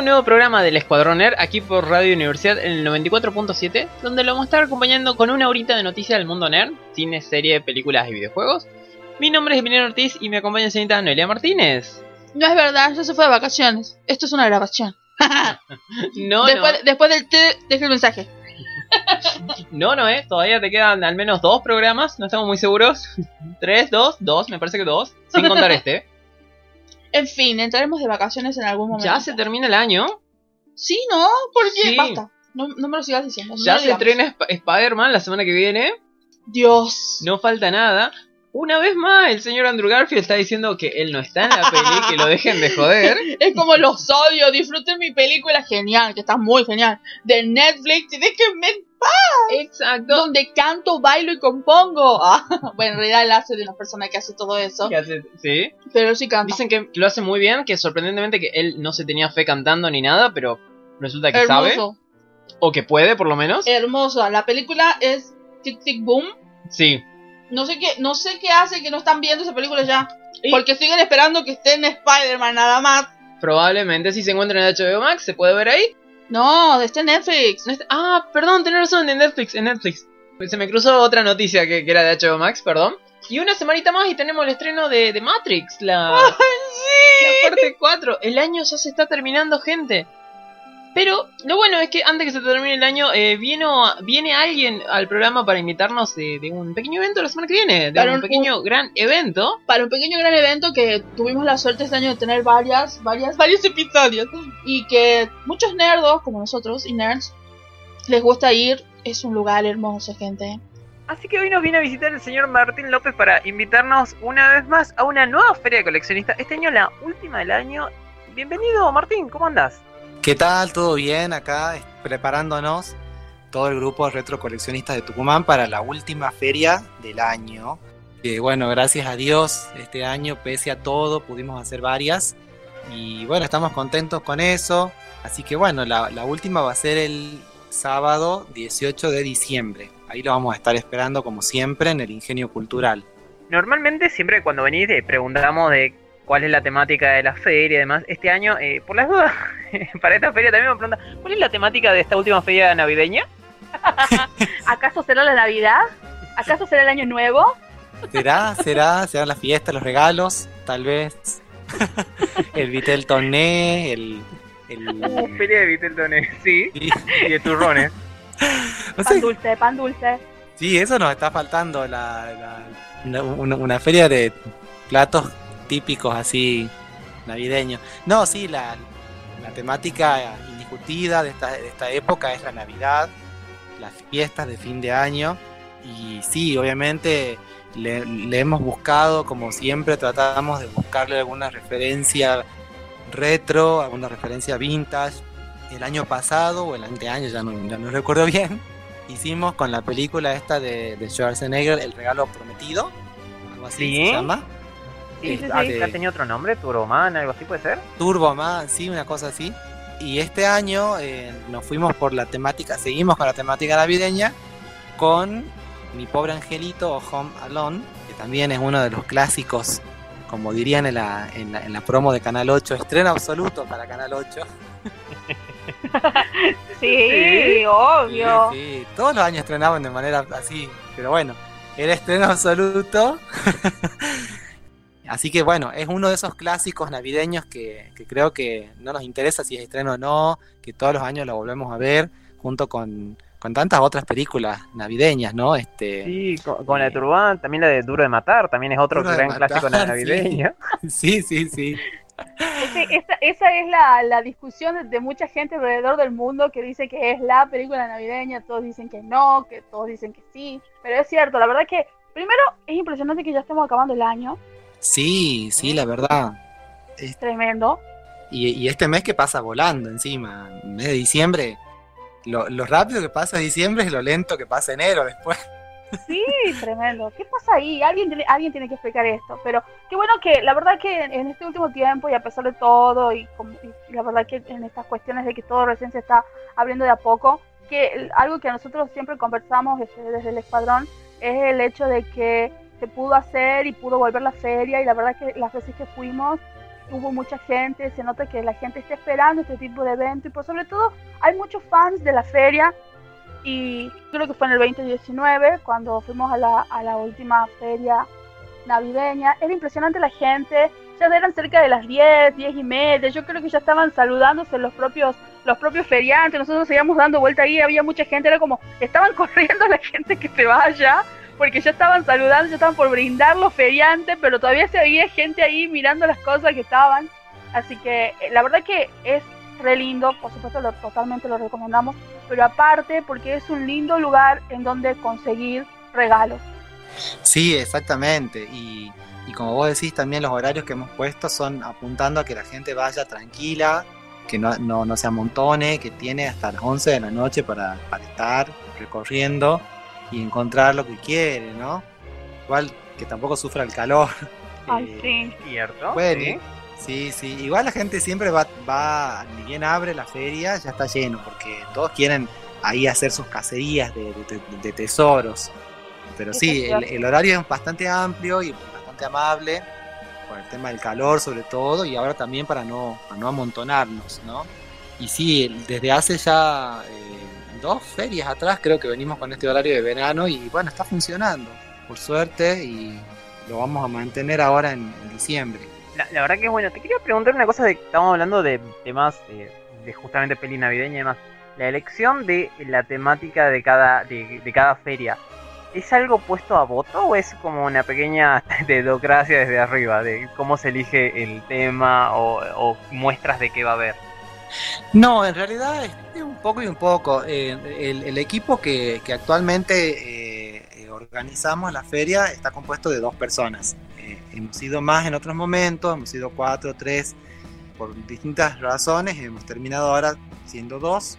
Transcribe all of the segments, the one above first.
Un nuevo programa del Escuadrón Nerd, aquí por Radio Universidad en el 94.7, donde lo vamos a estar acompañando con una horita de noticias del mundo nerd, cine, serie, películas y videojuegos. Mi nombre es Emiliano Ortiz y me acompaña la señorita Noelia Martínez. No es verdad, ya se fue de vacaciones. Esto es una grabación. No, después, después del té, deje el mensaje. no, no, no, eh, todavía te quedan al menos dos programas, no estamos muy seguros. Tres, dos, dos, me parece que dos, sin contar este. En fin, entraremos de vacaciones en algún momento. Ya se termina el año. Sí, ¿no? ¿Por qué? Sí. Basta. No, no me lo sigas diciendo. Ya se estrena Sp- Spider-Man la semana que viene. Dios. No falta nada. Una vez más, el señor Andrew Garfield está diciendo que él no está en la peli, que lo dejen de joder. Es como los odio. Disfruten mi película genial, que está muy genial. De Netflix. Y déjenme en. Exacto. Donde canto, bailo y compongo. Ah, bueno, en realidad él hace de una persona que hace todo eso. ¿Qué hace? Sí. Pero sí canta. Dicen que lo hace muy bien, que sorprendentemente que él no se tenía fe cantando ni nada, pero resulta que sabe. Hermoso. O que puede, por lo menos. Hermosa. La película es Tic Tic Boom. Sí. No sé qué, no sé qué hace que no están viendo esa película ya. Y- Porque siguen esperando que esté en Spider-Man nada más. Probablemente si se encuentra en HBO Max, se puede ver ahí. No, está en Netflix. No está- Ah, perdón, tenés razón, en Netflix, en Netflix. Se me cruzó otra noticia que, que era de HBO Max, perdón. Y una semanita más y tenemos el estreno de, de Matrix, la, la parte 4. El año ya se está terminando, gente. Pero lo bueno es que antes que se termine el año, eh, vino, viene alguien al programa para invitarnos de, de un pequeño evento la semana que viene. De Para un un- pequeño gran evento. Para un pequeño gran evento que tuvimos la suerte este año de tener varias, varias, varios episodios. Y que muchos nerdos, como nosotros, y nerds, les gusta ir. Es un lugar hermoso, gente. Así que hoy nos viene a visitar el señor Martín López para invitarnos una vez más a una nueva feria de coleccionistas. Este año la última del año. Bienvenido Martín, ¿cómo andas? ¿Qué tal? ¿Todo bien? Acá preparándonos todo el grupo de retro coleccionistas de Tucumán para la última feria del año. Que bueno, gracias a Dios, este año, pese a todo, pudimos hacer varias. Y bueno, estamos contentos con eso. Así que bueno, la, la última va a ser el sábado 18 de diciembre. Ahí lo vamos a estar esperando como siempre en el Ingenio Cultural. Normalmente siempre cuando venís eh, preguntamos de cuál es la temática de la feria y demás. Este año, eh, por las dudas, para esta feria también me preguntan, ¿cuál es la temática de esta última feria navideña? ¿Acaso será la Navidad? ¿Acaso será el Año Nuevo? ¿Será? ¿Será? ¿Serán las fiestas, los regalos? Tal vez. el Vitel Toné, el... el... feria de Viteltones, sí, Sí, y de turrones. no Pan dulce, pan dulce. sí, eso nos está faltando, la, la- una feria de platos típicos así navideños. No, sí, la, la temática indiscutida de esta, de esta época es la Navidad, las fiestas de fin de año. Y sí, obviamente le, le hemos buscado, como siempre, tratamos de buscarle alguna referencia retro, alguna referencia vintage. El año pasado o el anteaño, ya no, ya no recuerdo bien, hicimos con la película esta de, de Schwarzenegger, El regalo prometido, algo así Sí. se llama. Sí, sí, Ah, sí. tenía otro nombre? ¿Turboman? ¿Algo así puede ser? Turbo Man, sí, una cosa así. Y este año eh, nos fuimos por la temática, seguimos con la temática navideña con Mi pobre angelito o Home Alone, que también es uno de los clásicos, como dirían en la, en la, en la promo de Canal 8, estreno absoluto para Canal 8. Sí, obvio. Sí, sí, todos los años estrenaban de manera así, pero bueno, era estreno absoluto. así que bueno, es uno de esos clásicos navideños que, que creo que no nos interesa si es estreno o no, que todos los años lo volvemos a ver, junto con, con tantas otras películas navideñas, ¿no? Este, Sí, con, con la de Turban, también la de Duro de Matar, también es otro gran Matar, clásico sí. navideño. sí, sí, sí. Ese- esa, esa es la, la discusión de, de mucha gente alrededor del mundo que dice que es la película navideña, todos dicen que no, que todos dicen que sí, pero es cierto, la verdad que primero es impresionante que ya estemos acabando el año, Sí, sí, la verdad. tremendo. Y, y este mes que pasa volando encima, el mes de diciembre, lo, lo rápido que pasa diciembre es lo lento que pasa enero después. Sí, tremendo. ¿Qué pasa ahí? Alguien tiene, alguien tiene que explicar esto. Pero qué bueno que, la verdad que en este último tiempo y a pesar de todo, y, como- y la verdad que en estas cuestiones de que todo recién se está abriendo de a poco, que algo que nosotros siempre conversamos este, desde el escuadrón es el hecho de que se pudo hacer y pudo volver la feria y la verdad que las veces que fuimos hubo mucha gente, se nota que la gente está esperando este tipo de evento y por sobre todo hay muchos fans de la feria y creo que fue en el 2019 cuando fuimos a la, a la última feria navideña. Era impresionante la gente, ya eran cerca de las 10, 10 y media, yo creo que ya estaban saludándose los propios los propios feriantes, nosotros seguíamos dando vuelta ahí, había mucha gente, era como, estaban corriendo la gente que se vaya, porque ya estaban saludando, ya estaban por brindar los feriantes, pero todavía se había gente ahí mirando las cosas que estaban. Así que eh, la verdad que es re lindo, por supuesto lo, totalmente lo recomendamos, pero aparte porque es un lindo lugar en donde conseguir regalos. Sí, exactamente. Y, y como vos decís, también los horarios que hemos puesto son apuntando a que la gente vaya tranquila, que no, no, no se amontone, que tiene hasta las 11 de la noche para, para estar recorriendo y encontrar lo que quiere, ¿no? Igual que tampoco sufra el calor. Ay, Eh, sí. ¿Cierto? Bueno, Sí. sí, sí. Igual la gente siempre va, va, ni bien abre la feria, ya está lleno, porque todos quieren ahí hacer sus cacerías de, de- de tesoros. Pero sí, el, el horario es bastante amplio y bastante amable, por el tema del calor sobre todo, y ahora también para no, para no amontonarnos, ¿no? Y sí, desde hace ya eh, dos ferias atrás creo que venimos con este horario de verano y bueno, está funcionando, por suerte, y lo vamos a mantener ahora en- diciembre. La, la verdad que es bueno. Te quería preguntar una cosa de que estábamos hablando de temas de justamente peli navideña y demás. La elección de la temática de cada, de, de cada feria. ¿Es algo puesto a voto o es como una pequeña dedocracia desde arriba? De cómo se elige el tema o, o muestras de qué va a haber. No, en realidad es un poco y un poco. Eh, el, equipo que, actualmente eh, eh, organizamos la feria está compuesto de dos personas. Hemos sido más en otros momentos, hemos sido cuatro, tres, por distintas razones. Hemos terminado ahora siendo dos,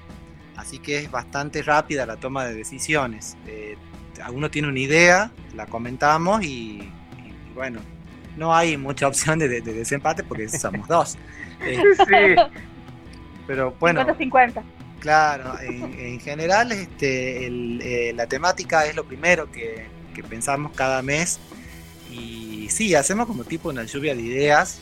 así que es bastante rápida la toma de decisiones. Alguno tiene una idea, la comentamos y, bueno, no hay mucha opción de, de- de desempate porque somos dos. Sí. Pero bueno, 50-50. Claro, en, en general este, el, eh, la temática es lo primero que, que pensamos cada mes y sí, hacemos como tipo una lluvia de ideas,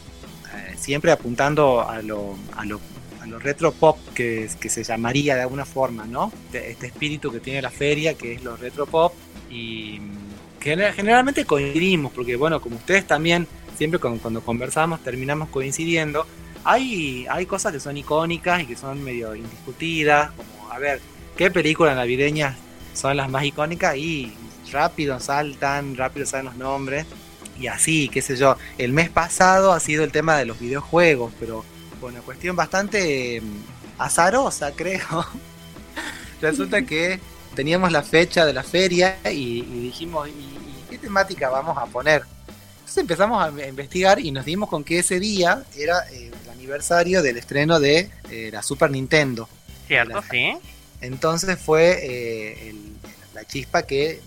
eh, siempre apuntando a lo, a lo, a lo retro pop que, que se llamaría de alguna forma, ¿no? De este espíritu que tiene la feria, que es lo retro pop y mm, gener- generalmente coincidimos, porque bueno, como ustedes también, siempre con- cuando conversamos terminamos coincidiendo, hay, hay cosas que son icónicas y que son medio indiscutidas, como, a ver, ¿qué películas navideñas son las más icónicas? Y rápido saltan, rápido salen los nombres, y así, qué sé yo. El mes pasado ha sido el tema de los videojuegos, pero una cuestión bastante mm, azarosa, creo. Resulta que teníamos la fecha de la feria y, y dijimos, ¿y, y qué temática vamos a poner? Entonces empezamos a investigar y nos dimos con que ese día era eh, el aniversario del estreno de eh, la Super Nintendo. ¿Cierto? Sí. Entonces fue eh, el- la chispa que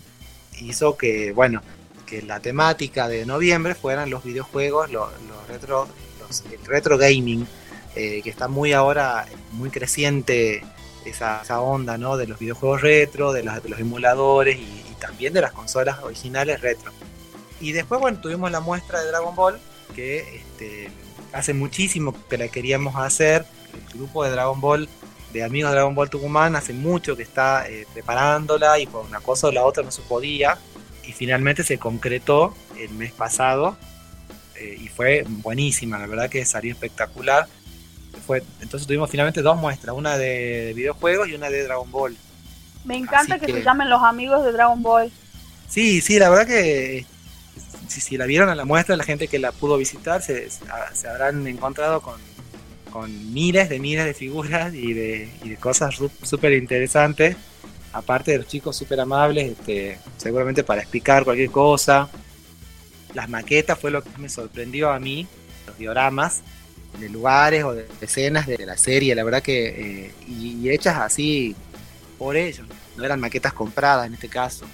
hizo que, bueno, que la temática de noviembre fueran los videojuegos, los, los retro, los- el retro gaming, eh, que está muy ahora, muy creciente esa, esa onda, ¿no? De los videojuegos retro, de, las- de los emuladores y, y también de las consolas originales retro. Y después, bueno, tuvimos la muestra de Dragon Ball, que este, hace muchísimo que la queríamos hacer. El grupo de Dragon Ball de amigos de Dragon Ball Tucumán hace mucho que está eh, preparándola y por una cosa o la otra no se podía y finalmente se concretó el mes pasado eh, y fue buenísima, la verdad que salió espectacular. Fue, entonces tuvimos finalmente dos muestras, una de, de videojuegos y una de Dragon Ball. Me encanta que, que- se llamen los amigos de Dragon Ball. Sí, sí, la verdad que si, la vieron a la muestra, la gente que la pudo visitar se, se habrán encontrado con, con miles de miles de figuras y de, y de cosas súper interesantes. Aparte de los chicos súper amables, este, seguramente para explicar cualquier cosa. Las maquetas fue lo que me sorprendió a mí, los dioramas de lugares o de escenas de la serie, la verdad que, eh, y hechas así por ellos, no eran maquetas compradas en este caso.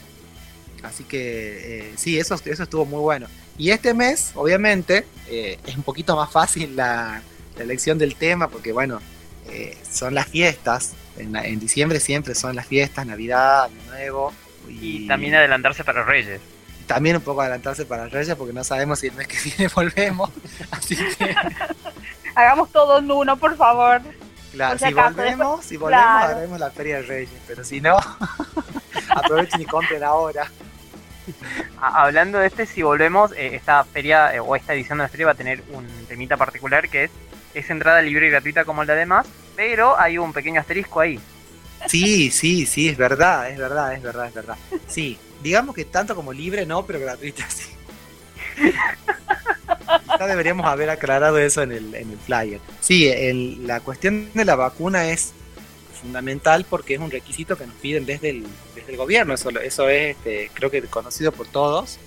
Así que eh, sí, eso, eso estuvo muy bueno. Y este mes, obviamente, eh, es un poquito más fácil la, elección del tema, porque bueno, eh, son las fiestas. En, en, diciembre siempre son las fiestas, Navidad, Año Nuevo. Y, también adelantarse para Reyes. También un poco adelantarse para Reyes, porque no sabemos si el mes que viene volvemos. Así que. Hagamos todo en uno, por favor. Claro, si, volvemos, si volvemos, haremos la Feria de Reyes, pero si no, aprovechen y compren ahora. Hablando de este, si volvemos, eh, esta feria eh, o esta edición de la feria va a tener un temita particular que es, es entrada libre y gratuita como la demás, pero hay un pequeño asterisco ahí. Sí, sí, sí, es verdad, es verdad, es verdad, es verdad. Sí, digamos que tanto como libre no, pero gratuita sí. Ya deberíamos haber aclarado eso en el, en el flyer. Sí, el, la cuestión de la vacuna es fundamental porque es un requisito que nos piden desde el, desde el gobierno. Eso, eso es, este, creo que conocido por todos.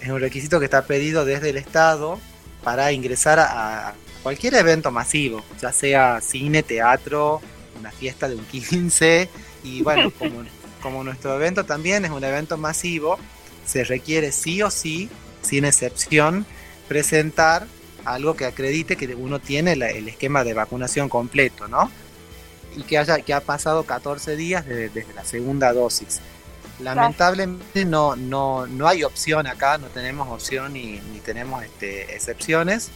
Es un requisito que está pedido desde el Estado para ingresar a, cualquier evento masivo, ya sea cine, teatro, una fiesta de un 15. Y bueno, como, como nuestro evento también es un evento masivo, se requiere sí o sí, sin excepción, presentar algo que acredite que uno tiene el esquema de vacunación completo, ¿no? Y que, haya, que ha pasado 14 días desde, la segunda dosis. Lamentablemente no, no, no hay opción acá, no tenemos opción ni, ni tenemos este, excepciones.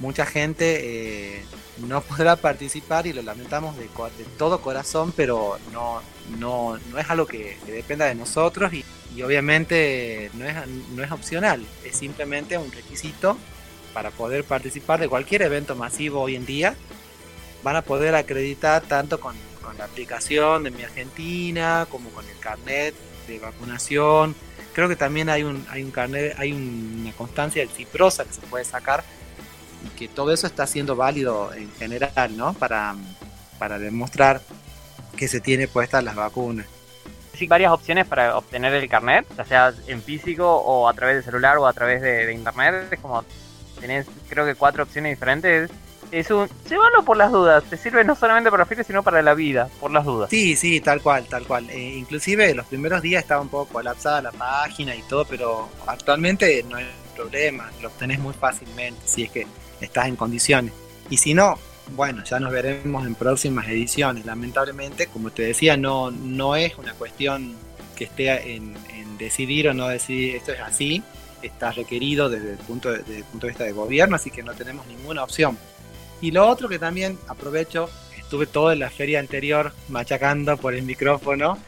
Mucha gente eh, no podrá participar y lo lamentamos de, de, todo corazón, pero no, no, no es algo que, dependa de nosotros y, y, obviamente no es, no es opcional, es simplemente un requisito para poder participar de cualquier evento masivo hoy en día van a poder acreditar tanto con, la aplicación de Mi Argentina como con el carnet de vacunación. Creo que también hay un, hay un carnet, hay una constancia del Ciprosa que se puede sacar y que todo eso está siendo válido en general, ¿no? Para, para demostrar que se tiene puestas las vacunas. Sí, varias opciones para obtener el carnet, ya sea en físico o a través de celular o a través de, de internet. Es como tenés, creo que cuatro opciones diferentes es un llévalo por las dudas, te sirve no solamente para feria, sino para la vida, por las dudas. Sí, sí, tal cual, tal cual. Eh, inclusive los primeros días estaba un poco colapsada la página y todo, pero actualmente no hay problema, lo obtenés muy fácilmente si es que estás en condiciones. Y si no, bueno, ya nos veremos en próximas ediciones. Lamentablemente, como te decía, no, no es una cuestión que esté en, decidir o no decidir, esto es así, está requerido desde el punto desde el punto de vista de gobierno, así que no tenemos ninguna opción. Y lo otro que también aprovecho, estuve todo en la feria anterior machacando por el micrófono,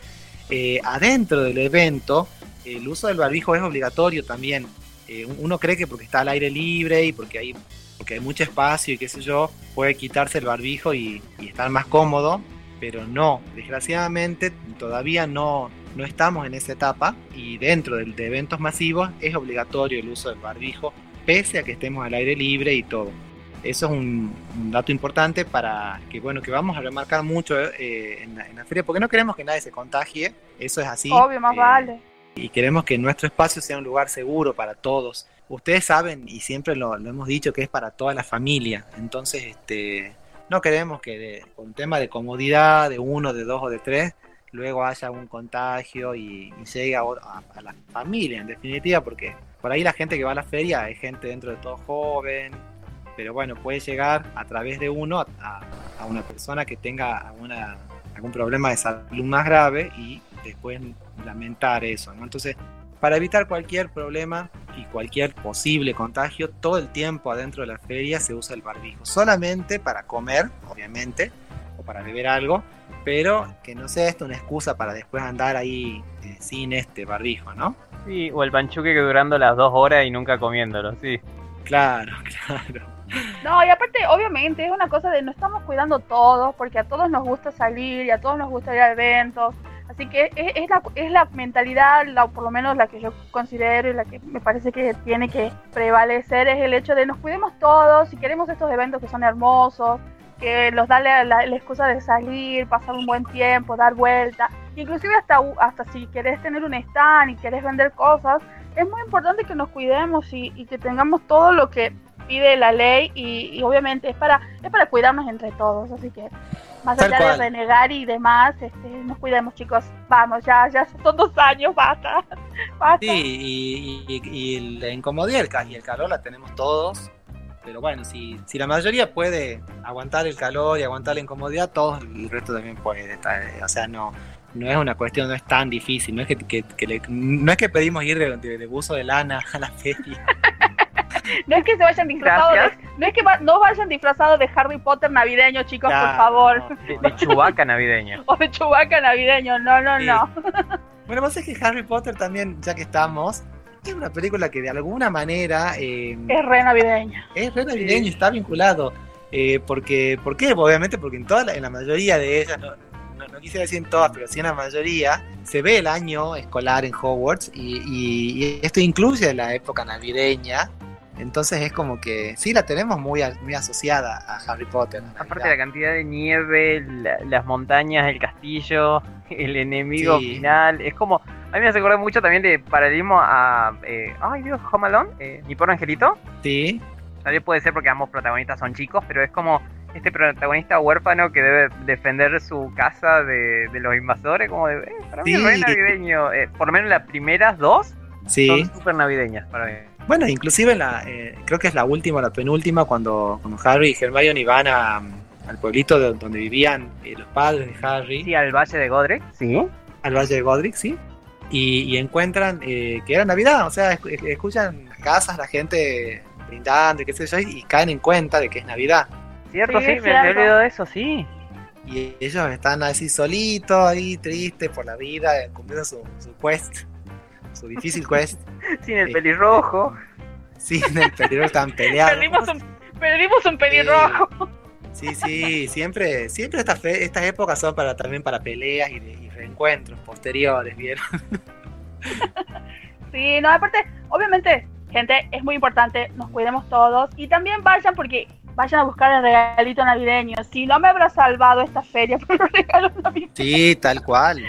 eh, adentro del evento el uso del barbijo es obligatorio también. Eh, uno cree que porque está al aire libre y porque hay, porque hay mucho espacio y qué sé yo, puede quitarse el barbijo y, estar más cómodo, pero no, desgraciadamente todavía no, no estamos en esa etapa y dentro de, de eventos masivos es obligatorio el uso del barbijo, pese a que estemos al aire libre y todo. Eso es un, dato importante para que, bueno, que vamos a remarcar mucho eh, en, la, feria, porque no queremos que nadie se contagie, eso es así. Obvio, más eh, vale. Y queremos que nuestro espacio sea un lugar seguro para todos. Ustedes saben, y siempre lo, hemos dicho, que es para toda la familia. Entonces, este, no queremos que con tema de comodidad, de uno, de dos o de tres, luego haya un contagio y, llegue a, a, la familia, en definitiva, porque por ahí la gente que va a la feria es gente dentro de todo joven, pero bueno, puede llegar a través de uno a, una persona que tenga alguna, algún problema de salud más grave y después lamentar eso, ¿no? Entonces, para evitar cualquier problema y cualquier posible contagio, todo el tiempo adentro de la feria se usa el barbijo, solamente para comer, obviamente, o para beber algo, pero que no sea esto una excusa para después andar ahí eh, sin este barbijo, ¿no? Sí, o el panchuque que durando las dos horas y nunca comiéndolo, sí. Claro, claro. No, y aparte, obviamente, es una cosa de no estamos cuidando todos, porque a todos nos gusta salir y a todos nos gusta ir a eventos. Así que es, la, es la mentalidad, por lo menos la que yo considero y la que me parece que tiene que prevalecer, es el hecho de nos cuidemos todos y queremos estos eventos que son hermosos, que los da la, excusa de salir, pasar un buen tiempo, dar vuelta. Inclusive hasta, hasta si querés tener un stand y querés vender cosas, es muy importante que nos cuidemos y que tengamos todo lo que pide la ley y, obviamente es para, es para cuidarnos entre todos, así que Más Tal allá cual. de renegar y demás, este, nos cuidemos, chicos. Vamos, ya, ya son dos años, basta. basta. Sí, y, y- y la incomodidad y el ca- y el calor la tenemos todos. Pero bueno, si, si la mayoría puede aguantar el calor y aguantar la incomodidad, todos el resto también puede. está- O sea, no, no es una cuestión, no es tan difícil. No es que, que- que le- no es que pedimos ir de, de- de buzo de lana a la feria. No es que se vayan disfrazados, de, no es que va- no vayan disfrazados de Harry Potter navideño, chicos, por favor. no. De, de Chewbacca navideño. O de Chewbacca navideño, no, no, Sí. no. Bueno, vos es que Harry Potter también, ya que estamos, es una película que de alguna manera eh, Es re navideña. es re navideño y está vinculado. Eh, porque, ¿Por qué? Obviamente porque en, toda la, en la mayoría de ellas, no, no, no quisiera decir en todas, pero sí en la mayoría, se ve el año escolar en Hogwarts y, y- y esto incluye la época navideña. Entonces es como que sí la tenemos muy, a- muy asociada a Harry Potter. Aparte la cantidad de nieve, la- las montañas, el castillo, el enemigo Sí. final, es como... A mí me hace acordar mucho también de paralelismo a... eh, ay Dios, Home Alone, eh, Mi Pobre Angelito. Sí, Tal vez puede ser porque ambos protagonistas son chicos, pero es como este protagonista huérfano que debe defender su casa de, de los invasores, como de... eh, para mí es Sí. re navideño. Eh, por lo menos las primeras dos sí. son súper navideñas para mí. Bueno, inclusive en la, eh, creo que es la última, la penúltima, cuando, cuando Harry y Hermione van a, al pueblito de- donde vivían eh, los padres de Harry, Sí, al Valle de Godric. Sí. al Valle de Godric, ¿sí? Y, y encuentran eh, que era Navidad, o sea, esc- esc- escuchan las casas, la gente brindando y qué sé yo, y caen en cuenta de que es Navidad. Cierto, Sí, me cierto. olvidado de eso, sí. Y ellos están así solitos, ahí tristes por la vida, eh, cumpliendo su, su quest, su difícil quest, Sin el Sí. pelirrojo. sin el peligro tan peleado. Perdimos un, perdimos un pelirrojo. Sí, sí, siempre, siempre estas, fe- estas épocas son para también para peleas y, reencuentros posteriores, ¿vieron? Sí, no, aparte, obviamente, gente, es muy importante, nos cuidemos todos y también vayan porque vayan a buscar el regalito navideño. Si no me habrá salvado esta feria por los regalos navideños, Sí, tal cual.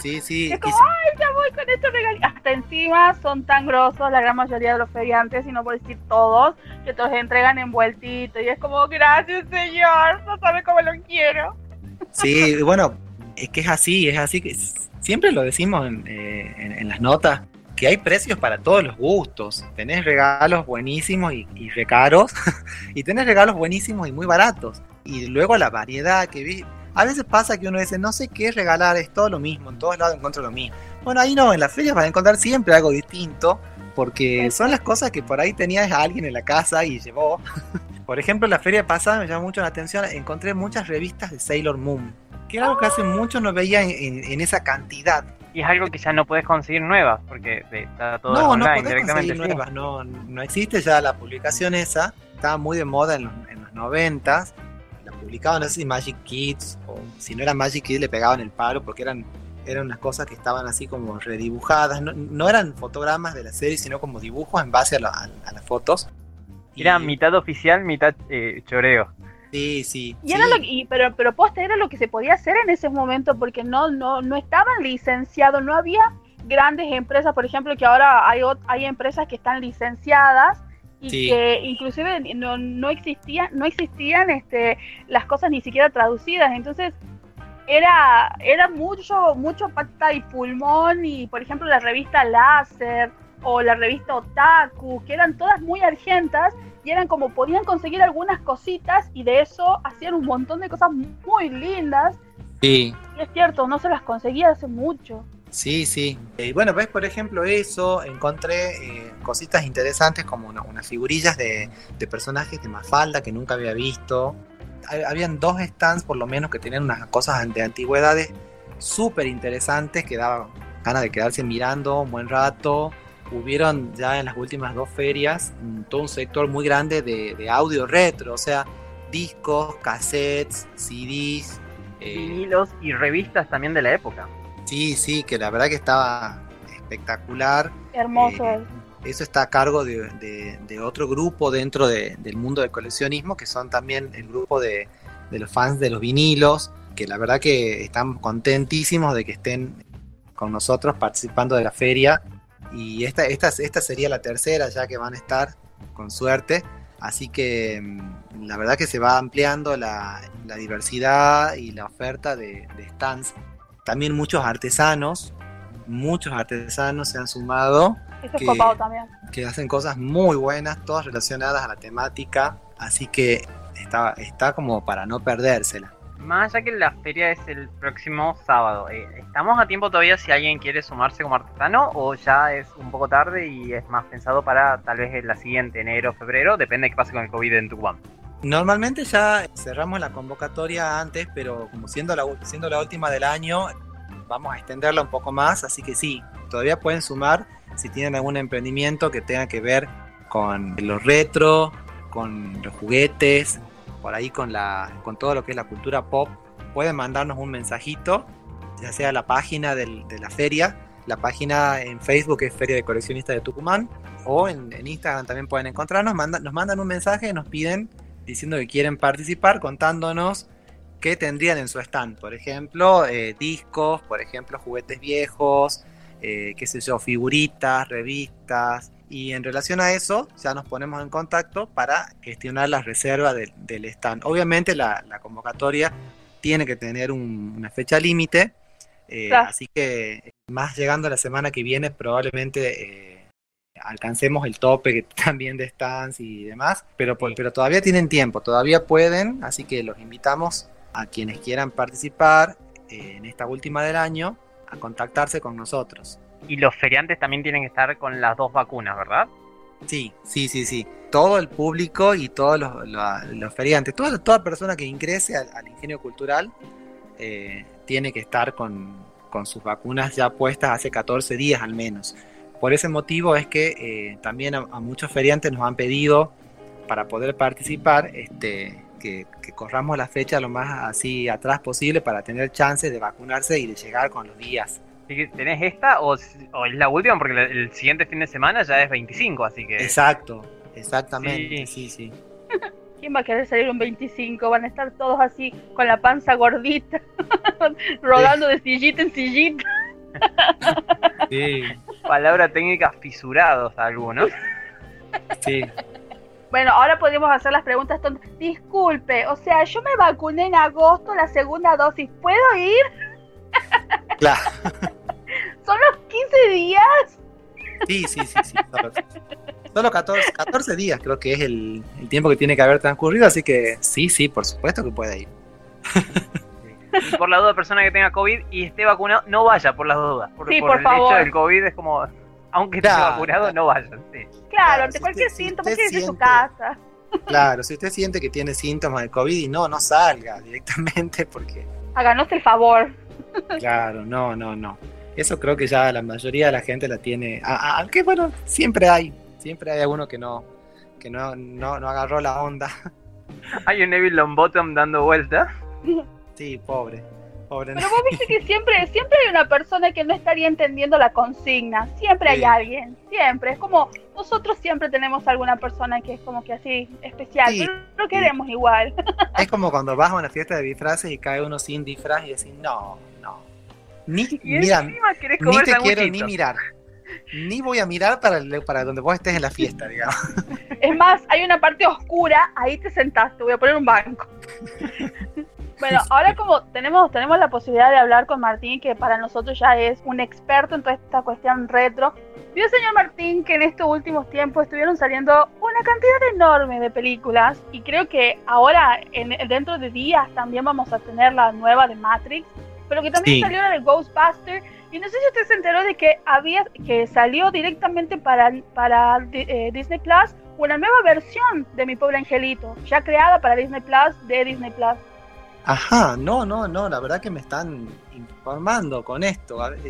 Sí, sí. Es como, ay, ya voy con estos regalitos. Hasta encima son tan grosos la gran mayoría de los feriantes, y no por decir todos, que te los entregan envueltito y es como, gracias señor, no sabe cómo lo quiero. sí, bueno, es que es así, es así que siempre lo decimos en, eh, en- en las notas, que hay precios para todos los gustos. Tenés regalos buenísimos y, y re caros, y tenés regalos buenísimos y muy baratos. Y luego la variedad que vi. A veces pasa que uno dice, no sé qué regalar, es todo lo mismo, en todos lados encuentro lo mismo. Bueno, ahí no, en las ferias vas a encontrar siempre algo distinto, porque son las cosas que por ahí tenías a alguien en la casa y llevó. Por ejemplo, en la feria pasada me llamó mucho la atención, encontré muchas revistas de Sailor Moon, que era algo que hace mucho no veía en, en- en esa cantidad. Y es algo que ya no puedes conseguir nuevas, porque está todo no, no online podés directamente. nuevas, no, no existe ya la publicación esa, estaba muy de moda en los, en los 90 la publicaban, no sé si Magic Kids, o si no era Magic Kids le pegaban el palo, porque eran, eran unas cosas que estaban así como redibujadas, no, no eran fotogramas de la serie, sino como dibujos en base a, la- a- a las fotos. Era Y- mitad oficial, mitad eh, choreo. Sí, sí. Y era lo que- y- pero, pero posta era lo que se podía hacer en ese momento porque no, no, no estaban licenciados, no había grandes empresas, por ejemplo, que ahora hay, hay empresas que están licenciadas y Sí. que inclusive no, no existían, no existían este, las cosas ni siquiera traducidas, entonces era, era mucho, mucho pata y pulmón y por ejemplo la revista Láser o la revista Otaku, que eran todas muy argentas y eran como podían conseguir algunas cositas y de eso hacían un montón de cosas muy lindas Sí, y es cierto, no se las conseguía hace mucho. Sí, sí. Eh, bueno, ves, por ejemplo, eso, encontré eh, cositas interesantes como una- unas figurillas de, de personajes de Mafalda que nunca había visto. Ha- Habían dos stands, por lo menos, que tenían unas cosas de antigüedades súper interesantes que daban ganas de quedarse mirando un buen rato. Hubieron ya en las últimas dos ferias mm, todo un sector muy grande de, de audio retro, o sea, discos, cassettes, CDs. eh, Vinilos y revistas también de la época. Sí, sí, que la verdad que estaba espectacular. Hermoso. Eh, eso está a cargo de, de- de otro grupo dentro de- del mundo del coleccionismo, que son también el grupo de, los fans de los vinilos, que la verdad que están contentísimos de que estén con nosotros participando de la feria. Y esta, esta, esta sería la tercera ya que van a estar, con suerte. Así que mm, la verdad que se va ampliando la, la diversidad y la oferta de, de stands. También muchos artesanos, muchos artesanos se han sumado Eso es que- copado también. que hacen cosas muy buenas, todas relacionadas a la temática, así que está, está como para no perdérsela. Más allá que la feria es el próximo sábado, eh, ¿estamos a tiempo todavía si alguien quiere sumarse como artesano o ya es un poco tarde y es más pensado para tal vez en la siguiente, enero, febrero? Depende de qué pase con el COVID en Tucumán. Normalmente ya cerramos la convocatoria antes, pero como siendo la, siendo la última del año, vamos a extenderla un poco más, así que sí, todavía pueden sumar si tienen algún emprendimiento que tenga que ver con lo retro, con los juguetes, por ahí con, la, con todo lo que es la cultura pop, pueden mandarnos un mensajito, ya sea la página de la feria, la página en Facebook es Feria de Coleccionistas de Tucumán, o en, en Instagram también pueden encontrarnos, manda- nos mandan un mensaje, nos piden diciendo que quieren participar, contándonos qué tendrían en su stand. Por ejemplo, eh, discos, por ejemplo, juguetes viejos, eh, qué sé yo, figuritas, revistas. Y en relación a eso, ya nos ponemos en contacto para gestionar la reserva del- del stand. Obviamente la, la convocatoria tiene que tener un- una fecha límite, eh, Claro. así que más llegando a la semana que viene probablemente... alcancemos el tope que también de stands y demás, pero, por- pero todavía tienen tiempo, todavía pueden, así que los invitamos a quienes quieran participar eh, en esta última del año a contactarse con nosotros. Y los feriantes también tienen que estar con las dos vacunas, ¿verdad? Sí, sí, sí, sí. Todo el público y todos los, los- los feriantes, toda, toda persona que ingrese al, al ingenio cultural eh, tiene que estar con, con sus vacunas ya puestas hace 14 días al menos. Por ese motivo es que eh, también a, a muchos feriantes nos han pedido para poder participar este, que, que corramos la fecha lo más así atrás posible para tener chance de vacunarse y de llegar con los días. Así que, ¿Tenés esta o, o es la última? Porque el siguiente fin de semana ya es 25, así que... Exacto, exactamente, sí, sí. ¿Quién va a querer salir un 25? Van a estar todos así con la panza gordita, rodando de sillita en sillita. Sí, Palabra técnica, fisurados algunos. sí. Bueno, ahora podemos hacer las preguntas tontas. Disculpe, o sea, yo me vacuné en agosto la segunda dosis. ¿Puedo ir? Claro. ¿Son los 15 días? Sí, sí, sí, sí. Solo, solo 14, 14 días creo que es el, el tiempo que tiene que haber transcurrido, así que sí, sí, por supuesto que puede ir. Y por la duda, persona que tenga COVID y esté vacunado, no vaya por las dudas. Por, Sí, por por el favor. hecho del COVID es como, aunque esté Claro, vacunado, claro. no vayan. Sí. Claro, Claro, ante si cualquier usted- síntoma, usted quédese en su siente- casa. Claro, si usted siente que tiene síntomas de COVID y no, no salga directamente porque, Háganos el favor. claro, no, no, no. Eso creo que ya la mayoría de la gente la tiene. Aunque bueno, siempre hay, siempre hay alguno que no, que no, no, no agarró la onda. Hay un Neville Longbottom dando vuelta. Sí, pobre, pobre. Pero vos viste que siempre, siempre hay una persona que no estaría entendiendo la consigna. Siempre hay alguien, siempre. Es como nosotros siempre tenemos alguna persona que es como que así especial, Sí, pero lo queremos igual. Es como cuando vas a una fiesta de disfraces y cae uno sin disfraz y decís, no, no. Ni, mira, ni te quiero ni mirar. Ni voy a mirar para, el- para donde vos estés en la fiesta, digamos. Es más, hay una parte oscura, ahí te sentaste, voy a poner un banco. Bueno, ahora como tenemos, tenemos la posibilidad de hablar con Martín, que para nosotros ya es un experto en toda esta cuestión retro, vio señor Martín que en estos últimos tiempos estuvieron saliendo una cantidad enorme de películas y creo que ahora, en, dentro de días, también vamos a tener la nueva de Matrix, pero que también Sí. salió la de Ghostbuster y no sé si usted se enteró de que había que salió directamente para, para eh, Disney Plus una nueva versión de Mi Pobre Angelito, ya creada para Disney Plus de Disney Plus. Ajá, no, no, no, la verdad que me están informando con esto. A ver,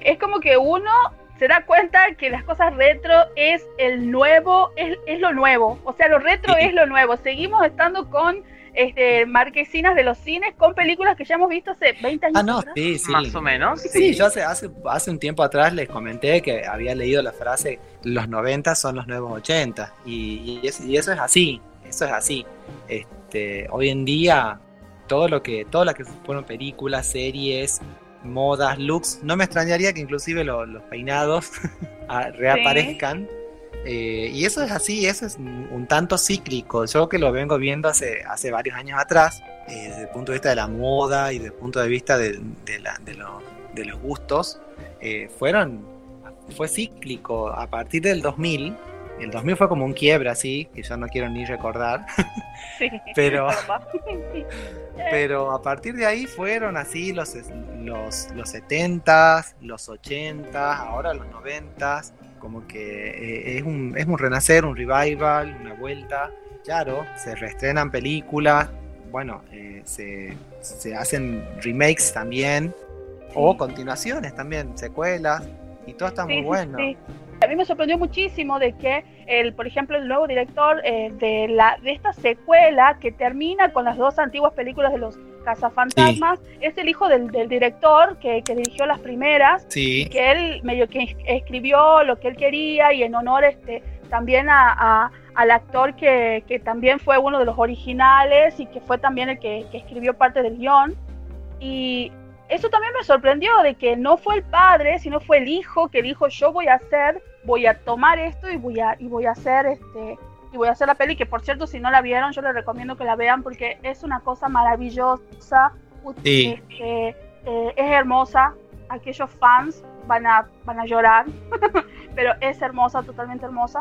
Es como que uno se da cuenta que las cosas retro es el nuevo, es, es lo nuevo. O sea, lo retro Sí. es lo nuevo. Seguimos estando con este, marquesinas de los cines, con películas que ya hemos visto hace 20 años. Ah, no, atrás. sí, sí. Más o menos. Sí, yo hace, hace, hace un tiempo atrás les comenté que había leído la frase los 90 son los nuevos 80 y, y, es- y eso es así, eso es así. Este, hoy en día todo lo que todo lo que fueron películas, series, modas, looks, no me extrañaría que inclusive lo- los peinados reaparezcan. Eh, y eso es así, eso es un, tanto cíclico. Yo que lo vengo viendo hace, hace varios años atrás, eh, desde el punto de vista de la moda y desde el punto de vista de, de los gustos, eh, fueron, fue cíclico. A partir del 2000, el 2000 fue como un quiebre así, que yo no quiero ni recordar, Sí. pero... Pero a partir de ahí fueron así los, los, los 70s, los 80s, ahora los 90s, como que eh, es, un, es un renacer, un revival, una vuelta. Claro, se reestrenan películas, bueno, eh, se, se hacen remakes también, o continuaciones también, secuelas, y todo está Sí, muy sí, bueno. Sí. A mí me sorprendió muchísimo de que, el, por ejemplo, el nuevo director eh, de, la, de esta secuela que termina con las dos antiguas películas de los cazafantasmas es el hijo del, del director que, que dirigió las primeras Sí, que él medio que es- escribió lo que él quería y en honor este también a, a- al actor que, que también fue uno de los originales y que fue también el que, que escribió parte del guion. Y eso también me sorprendió de que no fue el padre, sino fue el hijo que dijo yo voy a hacer, voy a tomar esto y voy a, y voy a hacer este y voy a hacer la peli que por cierto si no la vieron yo les recomiendo que la vean porque es una cosa maravillosa Sí. este, eh, es hermosa. Aquellos fans van a van a llorar pero es hermosa totalmente hermosa.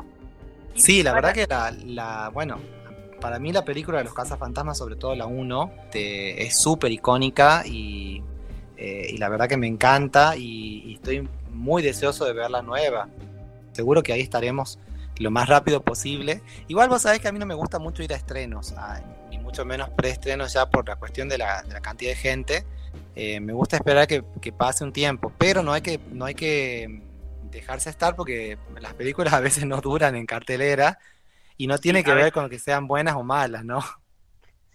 Y Sí, la verdad que la, la- bueno, para mí la película de los cazafantasmas, sobre todo la 1, te- es súper icónica y, eh, y la verdad que me encanta y, y estoy muy deseoso de ver la nueva. Seguro que ahí estaremos lo más rápido posible. Igual vos sabés que a mí no me gusta mucho ir a estrenos, a- ni mucho menos preestrenos ya por la cuestión de la, de la cantidad de gente. Eh, me gusta esperar que, que pase un tiempo, pero no hay que, no hay que dejarse estar porque las películas a veces no duran en cartelera y no tiene que ver. con que sean buenas o malas, ¿no?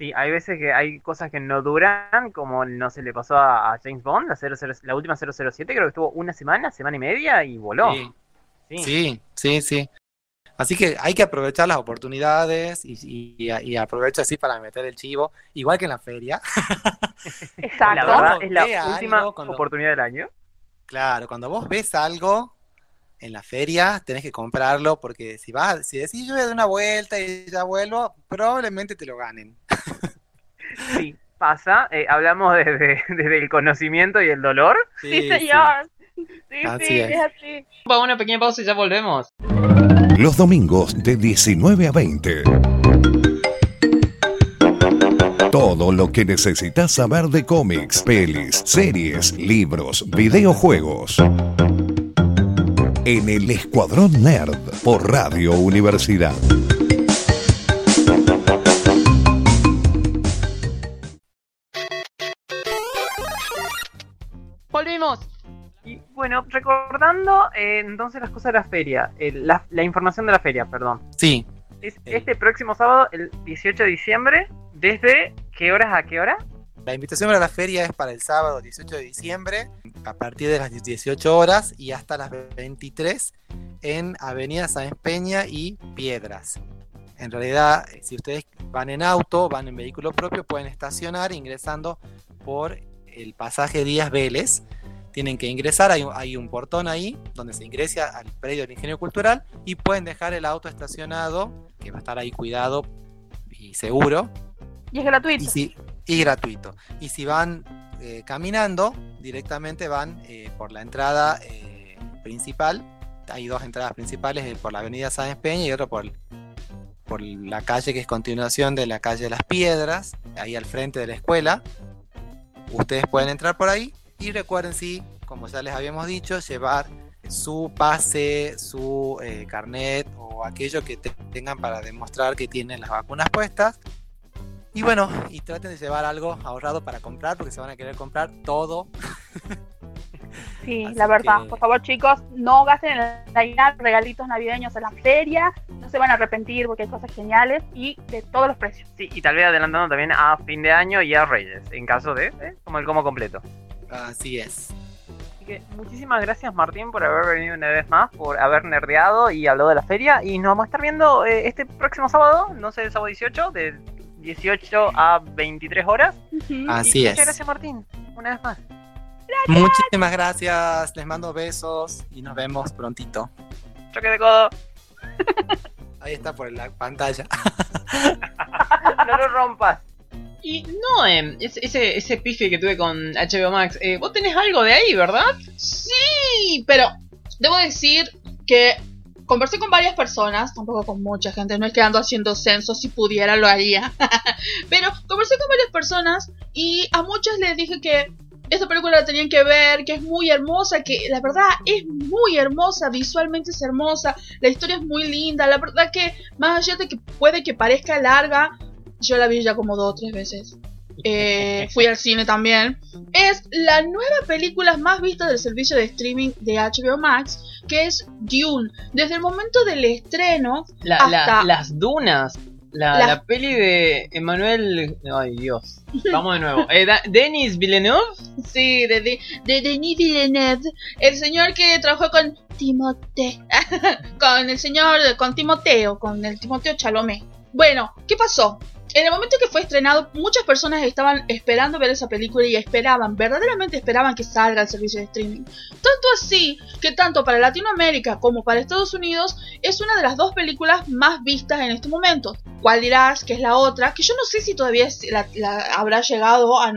Sí, hay veces que hay cosas que no duran, como no se le pasó a, a James Bond, la, 00 la última 007, creo que estuvo una semana, semana y media y voló. Sí, Sí. sí, sí, sí. Así que hay que aprovechar las oportunidades y, y, y aprovecho así para meter el chivo, igual que en la feria. exacto La verdad es la última algo, cuando- oportunidad del año. Claro, cuando vos ves algo en la feria, tenés que comprarlo porque si vas, si decís yo voy a dar una vuelta y ya vuelvo, probablemente te lo ganen. Sí, pasa. eh, hablamos desde, desde el conocimiento y el dolor. sí, señor sí, Así sí, es. es así Vamos a una pequeña pausa y ya volvemos. Los domingos de 19 a 20. Todo lo que necesitas saber de cómics, pelis, series, libros, videojuegos. En el Escuadrón Nerd por Radio Universidad. Y bueno, recordando eh, entonces las cosas de la feria, el- la, la información de la feria, perdón. Sí, Es Eh. este próximo sábado, el 18 de diciembre, ¿desde qué horas a qué hora? La invitación para la feria es para el sábado 18 de diciembre, a partir de las 18 horas y hasta las 23 en Avenida Sáenz Peña y Piedras. En realidad, eh, si ustedes van en auto, van en vehículo propio, pueden estacionar ingresando por el pasaje Díaz Vélez. Tienen que ingresar, hay un, hay un portón ahí donde se ingresa al predio del Ingenio Cultural y pueden dejar el auto estacionado, que va a estar ahí cuidado y seguro, y es gratuito y, si, y gratuito. Y si van eh, caminando, directamente van eh, por la entrada eh, principal. Hay dos entradas principales, por la avenida Sáenz Peña y otra por, por la calle que es continuación de la calle de las Piedras, ahí al frente de la escuela. Ustedes pueden entrar por ahí y recuerden, sí, como ya les habíamos dicho, llevar su pase, su eh, carnet o aquello que te- tengan para demostrar que tienen las vacunas puestas. Y bueno, y traten de llevar algo ahorrado para comprar, porque se van a querer comprar todo. Sí, Así la verdad. que- Por favor, chicos, no gasten en la regalitos navideños en la feria. No se van a arrepentir porque hay cosas geniales y de todos los precios. Sí, y tal vez adelantando también a fin de año y a Reyes, en caso de, ¿eh? como el como completo. Así es. Así que muchísimas gracias Martín por haber venido una vez más, por haber nerdeado y hablado de la feria. Y nos vamos a estar viendo eh, este próximo sábado, no sé, el sábado 18, de 18 a 23 horas. Así Y es. Muchas gracias Martín, una vez más. Muchísimas gracias, les mando besos y nos vemos prontito. Choque de codo. Ahí está por la pantalla. no lo rompas. Y no, ese, ese, ese pife que tuve con HBO Max, eh, vos tenés algo de ahí, ¿verdad? Sí, pero debo decir que conversé con varias personas, tampoco con mucha gente, no es que ando haciendo censo, si pudiera lo haría. pero conversé con varias personas y a muchas les dije que esta película la tenían que ver, que es muy hermosa, que la verdad es muy hermosa, visualmente es hermosa, la historia es muy linda, la verdad que más allá de que puede que parezca larga, yo la vi ya como dos o tres veces. Eh, fui al cine también. Es la nueva película más vista del servicio de streaming de HBO Max, que es Dune. Desde el momento del estreno La- la- hasta... las dunas. La, La- la peli de Emmanuel. Ay, Dios. Vamos de nuevo. Eh, Da- Denis Villeneuve. Sí, de, de, de Denis Villeneuve, el señor que trabajó con Timote, con el señor, con Timoteo, con el Timoteo Chalomé. Bueno, ¿qué pasó? En el momento que fue estrenado, muchas personas estaban esperando ver esa película y esperaban, verdaderamente esperaban que salga al servicio de streaming. Tanto así que tanto para Latinoamérica como para Estados Unidos es una de las dos películas más vistas en este momento. ¿Cuál dirás que es la otra? Que yo no sé si todavía la, la habrá llegado a-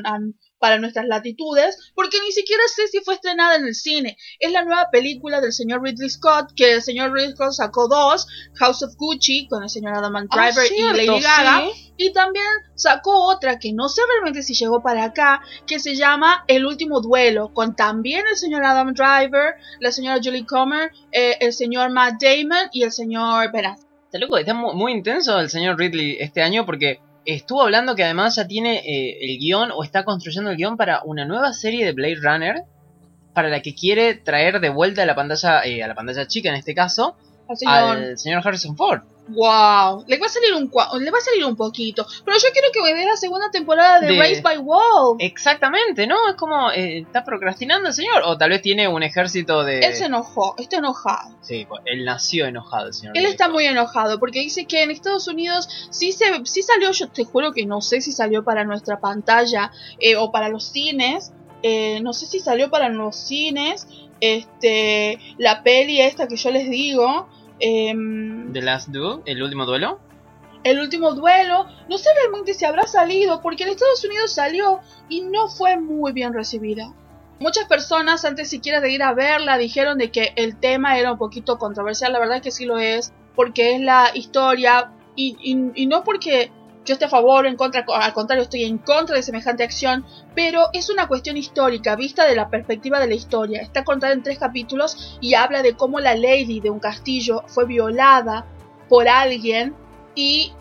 para nuestras latitudes, porque ni siquiera sé si fue estrenada en el cine. Es la nueva película del señor Ridley Scott, que el señor Ridley Scott sacó dos, House of Gucci, con el señor Adam Driver Ah, y cierto, Lady Gaga, sí. y también sacó otra que no sé realmente si llegó para acá, que se llama El último duelo, con también el señor Adam Driver, la señora Julie Comer, eh, el señor Matt Damon y el señor Affleck. Está loco, está mu- muy intenso el señor Ridley este año porque estuvo hablando que además ya tiene eh, el guion o está construyendo el guion para una nueva serie de Blade Runner para la que quiere traer de vuelta a la pantalla, eh, a la pantalla chica en este caso, Al señor al señor Harrison Ford. Wow, le va a salir un le va a salir un poquito, pero yo quiero que me dé la segunda temporada de, De- Race by Wolf. Exactamente, ¿no? Es como, eh, ¿está procrastinando el señor? O tal vez tiene un ejército de... Él se enojó, está enojado. Sí, pues, él nació enojado, el señor. Él está muy enojado porque dice que en Estados Unidos sí se sí salió, yo te juro que no sé si salió para nuestra pantalla eh, o para los cines, eh, no sé si salió para los cines, este, la peli esta que yo les digo, em, The Last Duel, el último duelo. el último duelo, no sé realmente si habrá salido, porque en Estados Unidos salió y no fue muy bien recibida. Muchas personas antes siquiera de ir a verla dijeron de que el tema era un poquito controversial, la verdad que sí lo es, porque es la historia y, y- y no porque yo esté a favor o en contra, al contrario estoy en contra de semejante acción, pero es una cuestión histórica vista de la perspectiva de la historia. Está contada en tres capítulos y habla de cómo la lady de un castillo fue violada por alguien y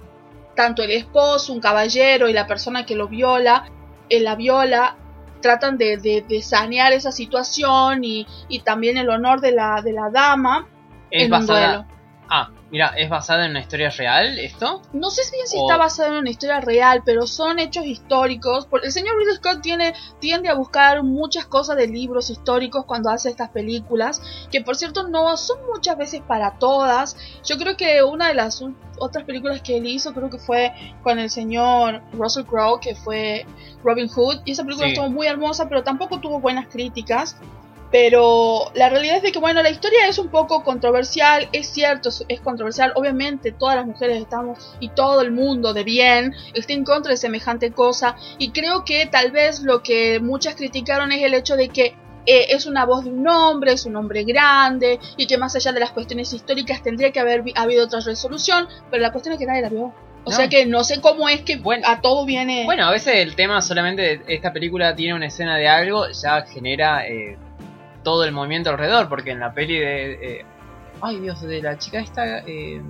tanto el esposo, un caballero y la persona que lo viola, eh, la viola, tratan de, de- de sanear esa situación y, y también el honor de la, de la dama Es en basada... mira, ¿es basada en una historia real esto? No sé si bien si O- está basado en una historia real, pero son hechos históricos. El señor Ridley Scott tiene, tiende a buscar muchas cosas de libros históricos cuando hace estas películas, que por cierto no son muchas veces para todas. Yo creo que una de las otras películas que él hizo creo que fue con el señor Russell Crowe, que fue Robin Hood, y esa película Sí. estuvo muy hermosa, pero tampoco tuvo buenas críticas. Pero la realidad es de que, bueno, la historia es un poco controversial, es cierto, es, es controversial, obviamente todas las mujeres estamos y todo el mundo de bien está en contra de semejante cosa y creo que tal vez lo que muchas criticaron es el hecho de que eh, es una voz de un hombre, es un hombre grande y que más allá de las cuestiones históricas tendría que haber habido otra resolución, pero la cuestión es que nadie la vio. O No. sea que no sé cómo es que Bueno. a todo viene... Bueno, a veces el tema solamente de esta película tiene una escena de algo, ya genera eh, todo el movimiento alrededor, porque en la peli de... eh, ay Dios, de la chica esta, eh,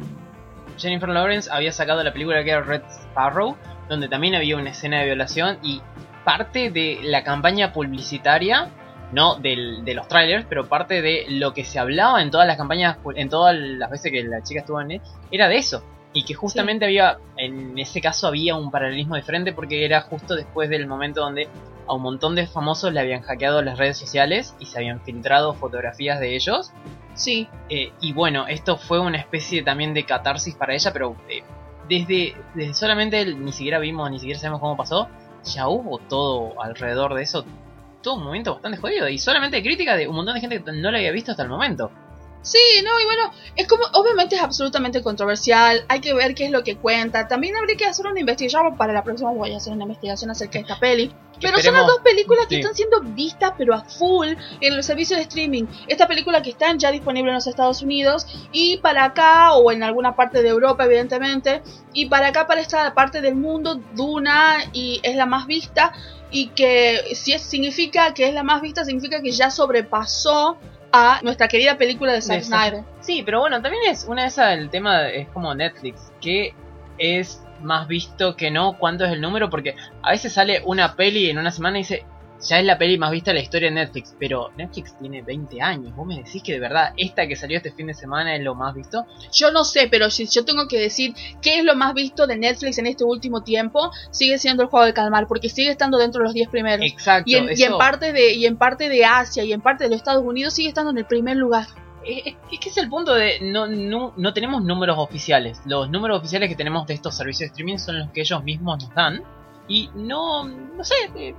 Jennifer Lawrence había sacado la película que era Red Sparrow, donde también había una escena de violación y parte de la campaña publicitaria, no del- de los trailers, pero parte de lo que se hablaba en todas las campañas, en todas las veces que la chica estuvo en él, era de eso. Y que justamente había, en ese caso había un paralelismo diferente porque era justo después del momento donde a un montón de famosos le habían hackeado las redes sociales y se habían filtrado fotografías de ellos. Sí, Eh, y bueno, esto fue una especie también de catarsis para ella, pero eh, desde, desde solamente el- ni siquiera vimos, ni siquiera sabemos cómo pasó, ya hubo todo alrededor de eso, todo un momento bastante jodido. Y solamente crítica de un montón de gente que no lo había visto hasta el momento. Sí, no, y bueno, es como, obviamente es absolutamente controversial, hay que ver qué es lo que cuenta, también habría que hacer una investigación, para la próxima voy a hacer una investigación acerca de esta peli, pero son las dos películas que sí. están siendo vistas, pero a full, en los servicios de streaming. Esta película que está ya disponible en los Estados Unidos y para acá, o en alguna parte de Europa, evidentemente, y para acá, para esta parte del mundo, Duna y es la más vista, y que si es, significa que es la más vista, significa que ya sobrepasó a nuestra querida película de Zack De Snyder. Sí, pero bueno, también es una de esas, el tema es como Netflix, que es más visto que no, cuánto es el número, porque a veces sale una peli en una semana y dice, ya es la peli más vista de la historia de Netflix, pero Netflix tiene 20 años, vos me decís que de verdad esta que salió este fin de semana es lo más visto. Yo no sé, pero si yo tengo que decir qué es lo más visto de Netflix en este último tiempo, sigue siendo el juego de calmar, porque sigue estando dentro de los 10 primeros. Exacto. Y en, y en eso- parte de y en parte de Asia y en parte de los Estados Unidos sigue estando en el primer lugar. Es, es- es que es el punto de no, no, no tenemos números oficiales. Los números oficiales que tenemos de estos servicios de streaming son los que ellos mismos nos dan. Y no, no sé, eh,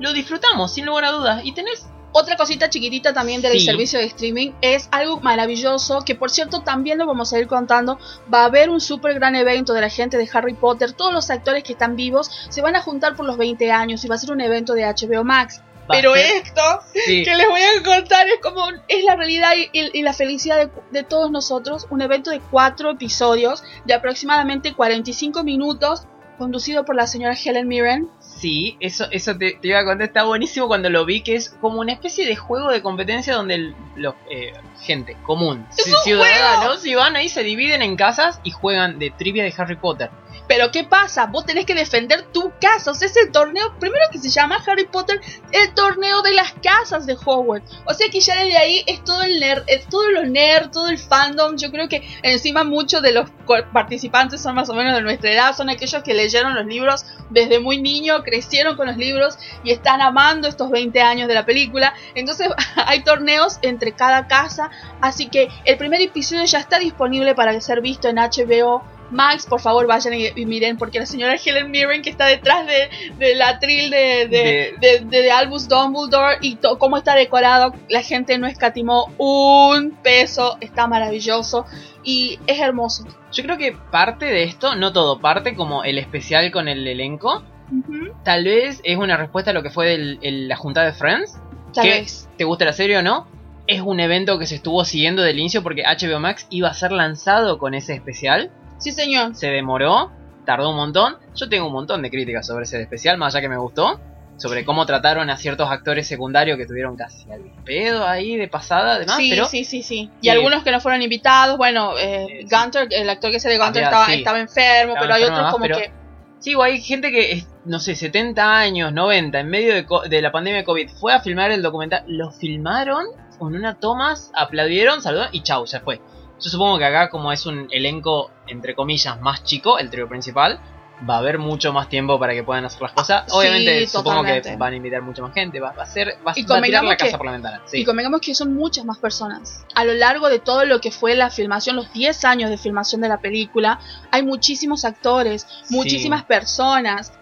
lo disfrutamos sin lugar a dudas. Y tenés Otra cosita chiquitita también del Sí. servicio de streaming es algo maravilloso que por cierto también lo vamos a ir contando. Va a haber un super gran evento de la gente de Harry Potter. Todos los actores que están vivos se van a juntar por los 20 años y va a ser un evento de HBO Max. Pero esto sí, que les voy a contar es como es la realidad y, y- y la felicidad de, de todos nosotros. Un evento de cuatro episodios de aproximadamente 45 minutos, conducido por la señora Helen Mirren. Sí, eso, eso te, te iba a contar, está buenísimo cuando lo vi, que es como una especie de juego de competencia donde el- los, eh, gente común, ¡Es ci- un ciudadanos, y van ahí, se dividen en casas y juegan de trivia de Harry Potter. Pero ¿qué pasa? Vos tenés que defender tu casa. O sea, es el torneo, primero que se llama Harry Potter, el torneo de las casas de Hogwarts. O sea que ya desde ahí es todo el nerd, es todo lo nerd, todo el fandom. Yo creo que encima muchos de los participantes son más o menos de nuestra edad, son aquellos que leyeron los libros desde muy niño, crecieron con los libros y están amando estos 20 años de la película. Entonces hay torneos entre cada casa, así que el primer episodio ya está disponible para ser visto en HBO Max, por favor vayan y, y miren, porque la señora Helen Mirren que está detrás de, de la tril de, de, de, de- Albus Dumbledore y to- cómo está decorado, la gente no escatimó un peso, está maravilloso y es hermoso. Yo creo que parte de esto, no todo, parte como el especial con el elenco, tal vez es una respuesta a lo que fue el- el- la junta de Friends, Tal te gusta la serie o no. Es un evento que se estuvo siguiendo del inicio porque HBO Max iba a ser lanzado con ese especial. Sí, señor. se demoró, tardó un montón. Yo tengo un montón de críticas sobre ese especial, más allá que me gustó. Sobre cómo trataron a ciertos actores secundarios que tuvieron casi al pedo ahí de pasada, además. sí, pero sí, sí, sí. Y algunos que no fueron invitados, bueno, eh, Eh. Gunter, el actor que se de Gunter Había- estaba, sí. estaba enfermo, Estaba pero hay otros más, como pero- que... sí, o hay gente que, no sé, 70 años, 90, en medio de, co- de la pandemia de COVID, fue a filmar el documental. Lo filmaron con una tomas, aplaudieron, saludaron y chau, ya fue. Yo supongo que acá, como es un elenco, entre comillas, más chico, el trío principal, va a haber mucho más tiempo para que puedan hacer las cosas. Ah, sí, Obviamente, supongo totalmente. que van a invitar mucha más gente, va, va a ser, va, a tirar la casa por la ventana. Sí. Y convengamos que son muchas más personas. A lo largo de todo lo que fue la filmación, los 10 años de filmación de la película, hay muchísimos actores, Sí. muchísimas personas.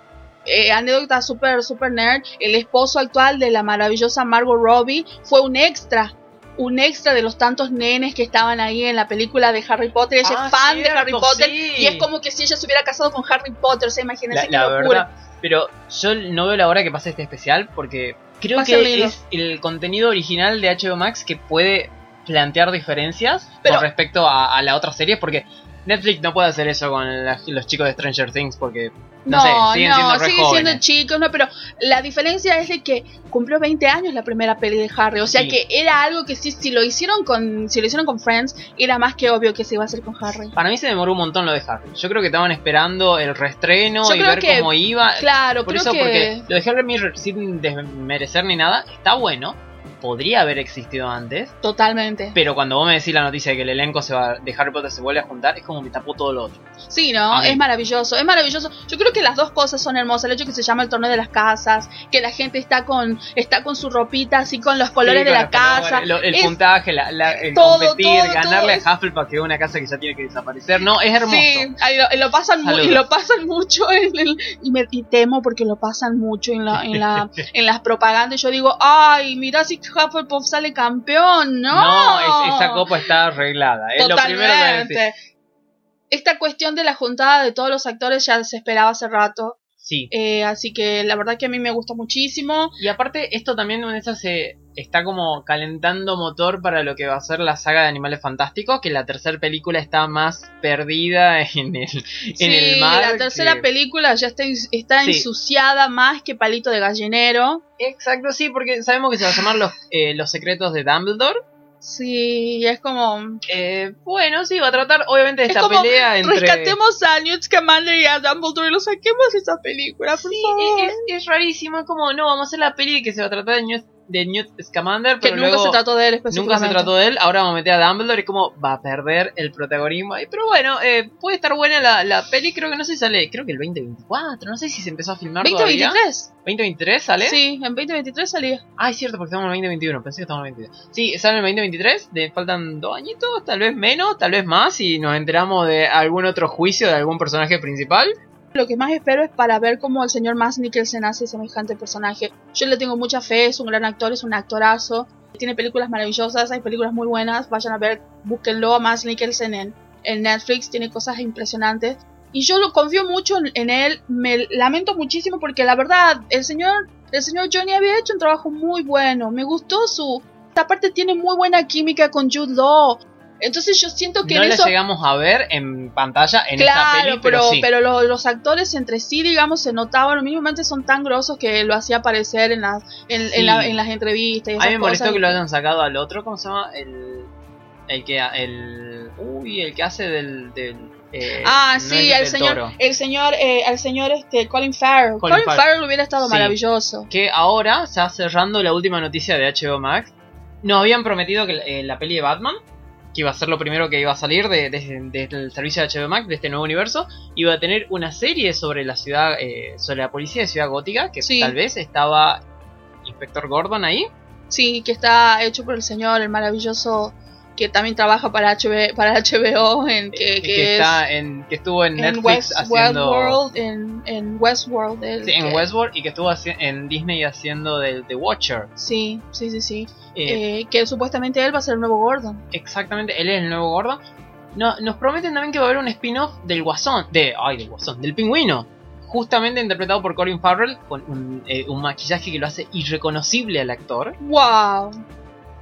Eh, anécdota super, super nerd, el esposo actual de la maravillosa Margot Robbie fue un extra. Un extra de los tantos nenes que estaban ahí en la película de Harry Potter. Ella Ah, es fan de cierto, Harry Potter sí. y es como que si ella se hubiera casado con Harry Potter. O sea, imagínense la, qué la locura. verdad. Pero yo no veo la hora que pase este especial porque creo que es el contenido original de HBO Max que puede plantear diferencias Pero- con respecto a, a la otra serie porque Netflix no puede hacer eso con la- los chicos de Stranger Things porque no, No, sé, siguen no, siendo re siguen siendo jóvenes. chicos, no, pero la diferencia es de que cumplió 20 años la primera peli de Harry, o sea Sí. que era algo que sí, si lo hicieron con, si lo hicieron con Friends, era más que obvio que se iba a hacer con Harry. Para mí se demoró un montón lo de Harry. Yo creo que estaban esperando el reestreno Yo y ver que- cómo iba. Claro, Por creo eso, que porque lo de Harry Mirror, sin desmerecer ni nada, está bueno. Podría haber existido antes. totalmente. Pero cuando vos me decís la noticia de que el elenco se va, de Harry Potter se vuelve a juntar, es como me tapó todo lo otro. Sí, ¿no? Es maravilloso, es maravilloso. Yo creo que las dos cosas son hermosas. El hecho que se llama el torneo de las casas, que la gente está con está con su ropita así con los colores Sí, de la colores, casa. el Es- puntaje, la, la- el Todo, competir, todo, ganarle todo. a Hufflepuff, que es una casa que ya tiene que desaparecer. No, es hermoso. Sí, lo, lo pasan mu- y Saludos. lo pasan mucho en el- y me y temo porque lo pasan mucho en la en la en las propagandas. Yo digo, ay, mira si Hufflepuff sale campeón, no. No, es- esa copa está arreglada. Es lo primero que decir. Totalmente. Esta cuestión de la juntada de todos los actores ya se esperaba hace rato. Sí. Eh, así que la verdad que a mí me gusta muchísimo. Y aparte, esto también en esta se está como calentando motor para lo que va a ser la saga de Animales Fantásticos, que la tercera película está más perdida en el, en Sí, el mar. la tercera que- película ya está, está Sí. ensuciada más que palito de gallinero. Exacto, sí, porque sabemos que se va a llamar los, eh, los secretos de Dumbledore. Sí, es como... Eh, bueno, sí, va a tratar obviamente de Es esta como pelea entre... Rescatemos a Newt Scamander y a Dumbledore y lo saquemos de esa película, por Sí, favor. es, es rarísimo, es como, no, vamos a hacer la peli que se va a tratar de Newt, de Newt Scamander, que pero nunca luego se trató de él nunca se trató de él, ahora vamos a meter a Dumbledore y como va a perder el protagonismo. Pero bueno, eh, puede estar buena la, la peli, creo que no sé si sale, creo que el 2024, no sé si se empezó a filmar todavía. 2023. 2023 sale. Sí, en 2023 salía. Ah, es cierto, porque estamos en el 2021, pensé que estamos en el 2022. Sí, sale en el 2023, de, faltan dos añitos, tal vez menos, tal vez más, y nos enteramos de algún otro juicio de algún personaje principal. Lo que más espero es para ver cómo el señor Mads Mikkelsen hace semejante personaje. Yo le tengo mucha fe, es un gran actor, es un actorazo. Tiene películas maravillosas, hay películas muy buenas. Vayan a ver, búsquenlo a Mads Mikkelsen en, Netflix, tiene cosas impresionantes. Y yo lo confío mucho en, en él. Me lamento muchísimo porque la verdad, el señor, el señor Johnny había hecho un trabajo muy bueno. Me gustó su. Aparte tiene muy buena química con Jude Law. Entonces yo siento que no en la eso llegamos a ver en pantalla en esta Claro, peli, pero, pero, sí. pero lo- los actores entre sí, digamos, se notaban, mínimamente son tan grosos que lo hacía aparecer en las, en, Sí. en la- en las entrevistas. Y A esas mí me molestó cosas. que lo hayan sacado al otro, ¿cómo se llama? El, el que el uy, el que hace del, del eh, Ah, no sí, el señor, Toro. el señor, eh, el señor este, Colin Farrell. Colin Colin, Farrell. Farrell hubiera estado Sí. maravilloso. que ahora ya cerrando la última noticia de HBO Max, nos habían prometido que eh, la peli de Batman, que iba a ser lo primero que iba a salir de- de- de- del servicio de HBO Max, de este nuevo universo, iba a tener una serie sobre la ciudad, eh, sobre la policía de Ciudad Gótica, que Sí. tal vez estaba Inspector Gordon ahí. Sí, que está hecho por el señor, el maravilloso, que también trabaja para, HB, para HBO, en, que, que que, es está en, que estuvo en en Netflix West, haciendo Westworld, en, en Westworld. el Sí, en que- Westworld y que estuvo en Disney haciendo de The Watcher. Sí, sí, sí, sí. Eh, Eh, que supuestamente él va a ser el nuevo Gordon. Exactamente, él es el nuevo Gordon. No, nos prometen también que va a haber un spin-off del Guasón, de, ay, del Guasón, del Pingüino. Justamente interpretado por Colin Farrell, con un, eh, un maquillaje que lo hace irreconocible al actor. ¡Wow!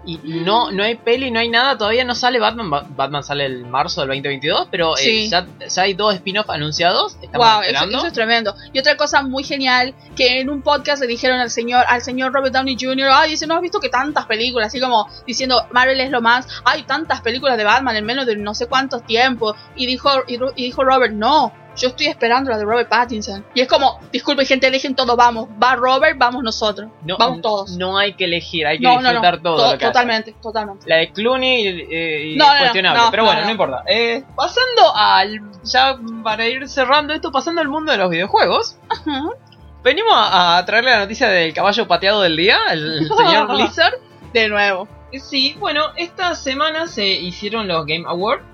Y no, no hay peli, no hay nada, todavía no sale Batman. Ba- Batman sale el marzo del 2022, pero eh, ya, ya hay dos spin-off anunciados. Wow, eso, esperando. eso es tremendo. Y otra cosa muy genial, que en un podcast le dijeron al señor, al señor Robert Downey Jr., ay, dice, no has visto que tantas películas, así como diciendo, Marvel es lo más, hay tantas películas de Batman en menos de no sé cuántos tiempos. Y dijo, y, y dijo Robert, no, yo estoy esperando la de Robert Pattinson. Y es como, disculpe gente, dejen todo, vamos, va Robert, vamos nosotros, no, vamos todos. No hay que elegir, hay que No, disfrutar todo. to- lo que hace. totalmente, totalmente. La de Clooney eh, cuestionable, pero no, bueno, no. no, importa. Eh, pasando al. Ya para ir cerrando esto, pasando al mundo de los videojuegos. Ajá. Venimos a, a traerle la noticia del caballo pateado del día, el señor Blizzard. De nuevo. Sí, bueno, esta semana se hicieron los Game Awards.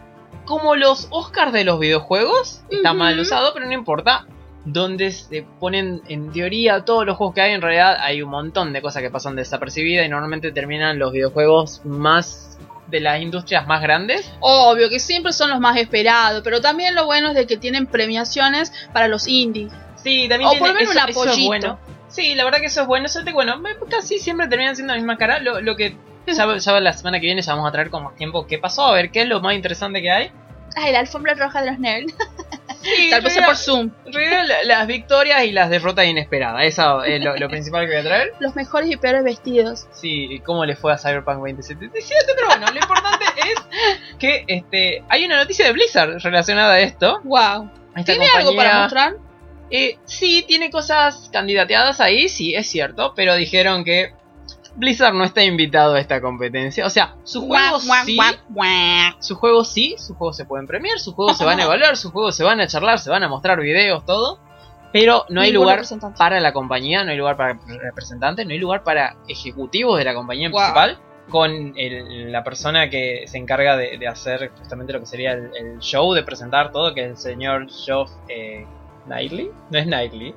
Como los Oscars de los videojuegos, está mal usado, pero no importa. Donde se ponen en teoría todos los juegos que hay, en realidad hay un montón de cosas que pasan desapercibidas y normalmente terminan los videojuegos más de las industrias más grandes. Obvio que siempre son los más esperados, pero también lo bueno es de que tienen premiaciones para los indies. Sí, también O tiene- por lo menos un eso es apoyito. bueno. Sí, la verdad que eso es bueno. Eso te- bueno, casi siempre terminan siendo la misma cara. Lo, lo que ya, ya la semana que viene ya vamos a traer con más tiempo qué pasó, a ver qué es lo más interesante que hay. Ay, la alfombra roja de los nerds. Sí, Tal vez sea por Zoom. La- las victorias y las derrotas inesperadas. Eso es lo, lo principal que voy a traer. Los mejores y peores vestidos. Sí, y cómo le fue a Cyberpunk 2077. Pero bueno, lo importante es que este hay una noticia de Blizzard relacionada a esto. Wow. Esta ¿Tiene algo para mostrar? Eh, sí, tiene cosas candidateadas ahí, sí, es cierto. Pero dijeron que Blizzard no está invitado a esta competencia. O sea, sus juegos sí. Sus juegos sí, sus juegos se pueden premiar, sus juegos se van a evaluar, sus juegos se van a charlar, se van a mostrar videos, todo. Pero no hay lugar para la compañía, no hay lugar para representantes, no hay lugar para ejecutivos de la compañía Wow. principal. Con el- la persona que se encarga de, de hacer justamente lo que sería el, el show, de presentar todo, que es el señor Geoff eh, Knightley. No es Knightley,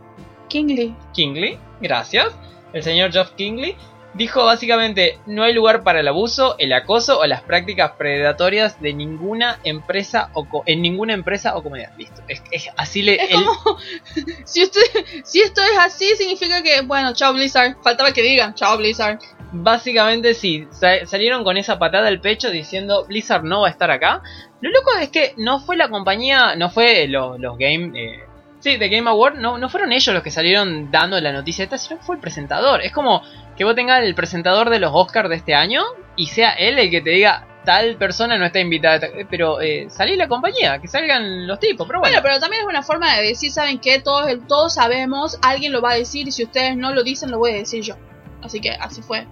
Kingley. Kingley, gracias. El señor Geoff Kingley. Dijo básicamente, no hay lugar para el abuso, el acoso o las prácticas predatorias de ninguna empresa o co- en ninguna empresa o comunidad. Listo. Es, es- así le... Es el- como, si, usted, si esto es así, significa que, bueno, chao Blizzard. Faltaba que digan, chao Blizzard. Básicamente sí, sa- salieron con esa patada al pecho diciendo Blizzard no va a estar acá. Lo loco es que no fue la compañía, no fue lo- los Game... eh, sí, de Game Award, no, no fueron ellos los que salieron dando la noticia esta, sino fue el presentador. Es como que vos tengas el presentador de los Oscars de este año y sea él el que te diga tal persona no está invitada, Eh, pero eh, salí la compañía, que salgan los tipos, pero bueno. Bueno, pero también es una forma de decir, ¿saben qué? Todos, todos sabemos, alguien lo va a decir y si ustedes no lo dicen, lo voy a decir yo. Así que así fue.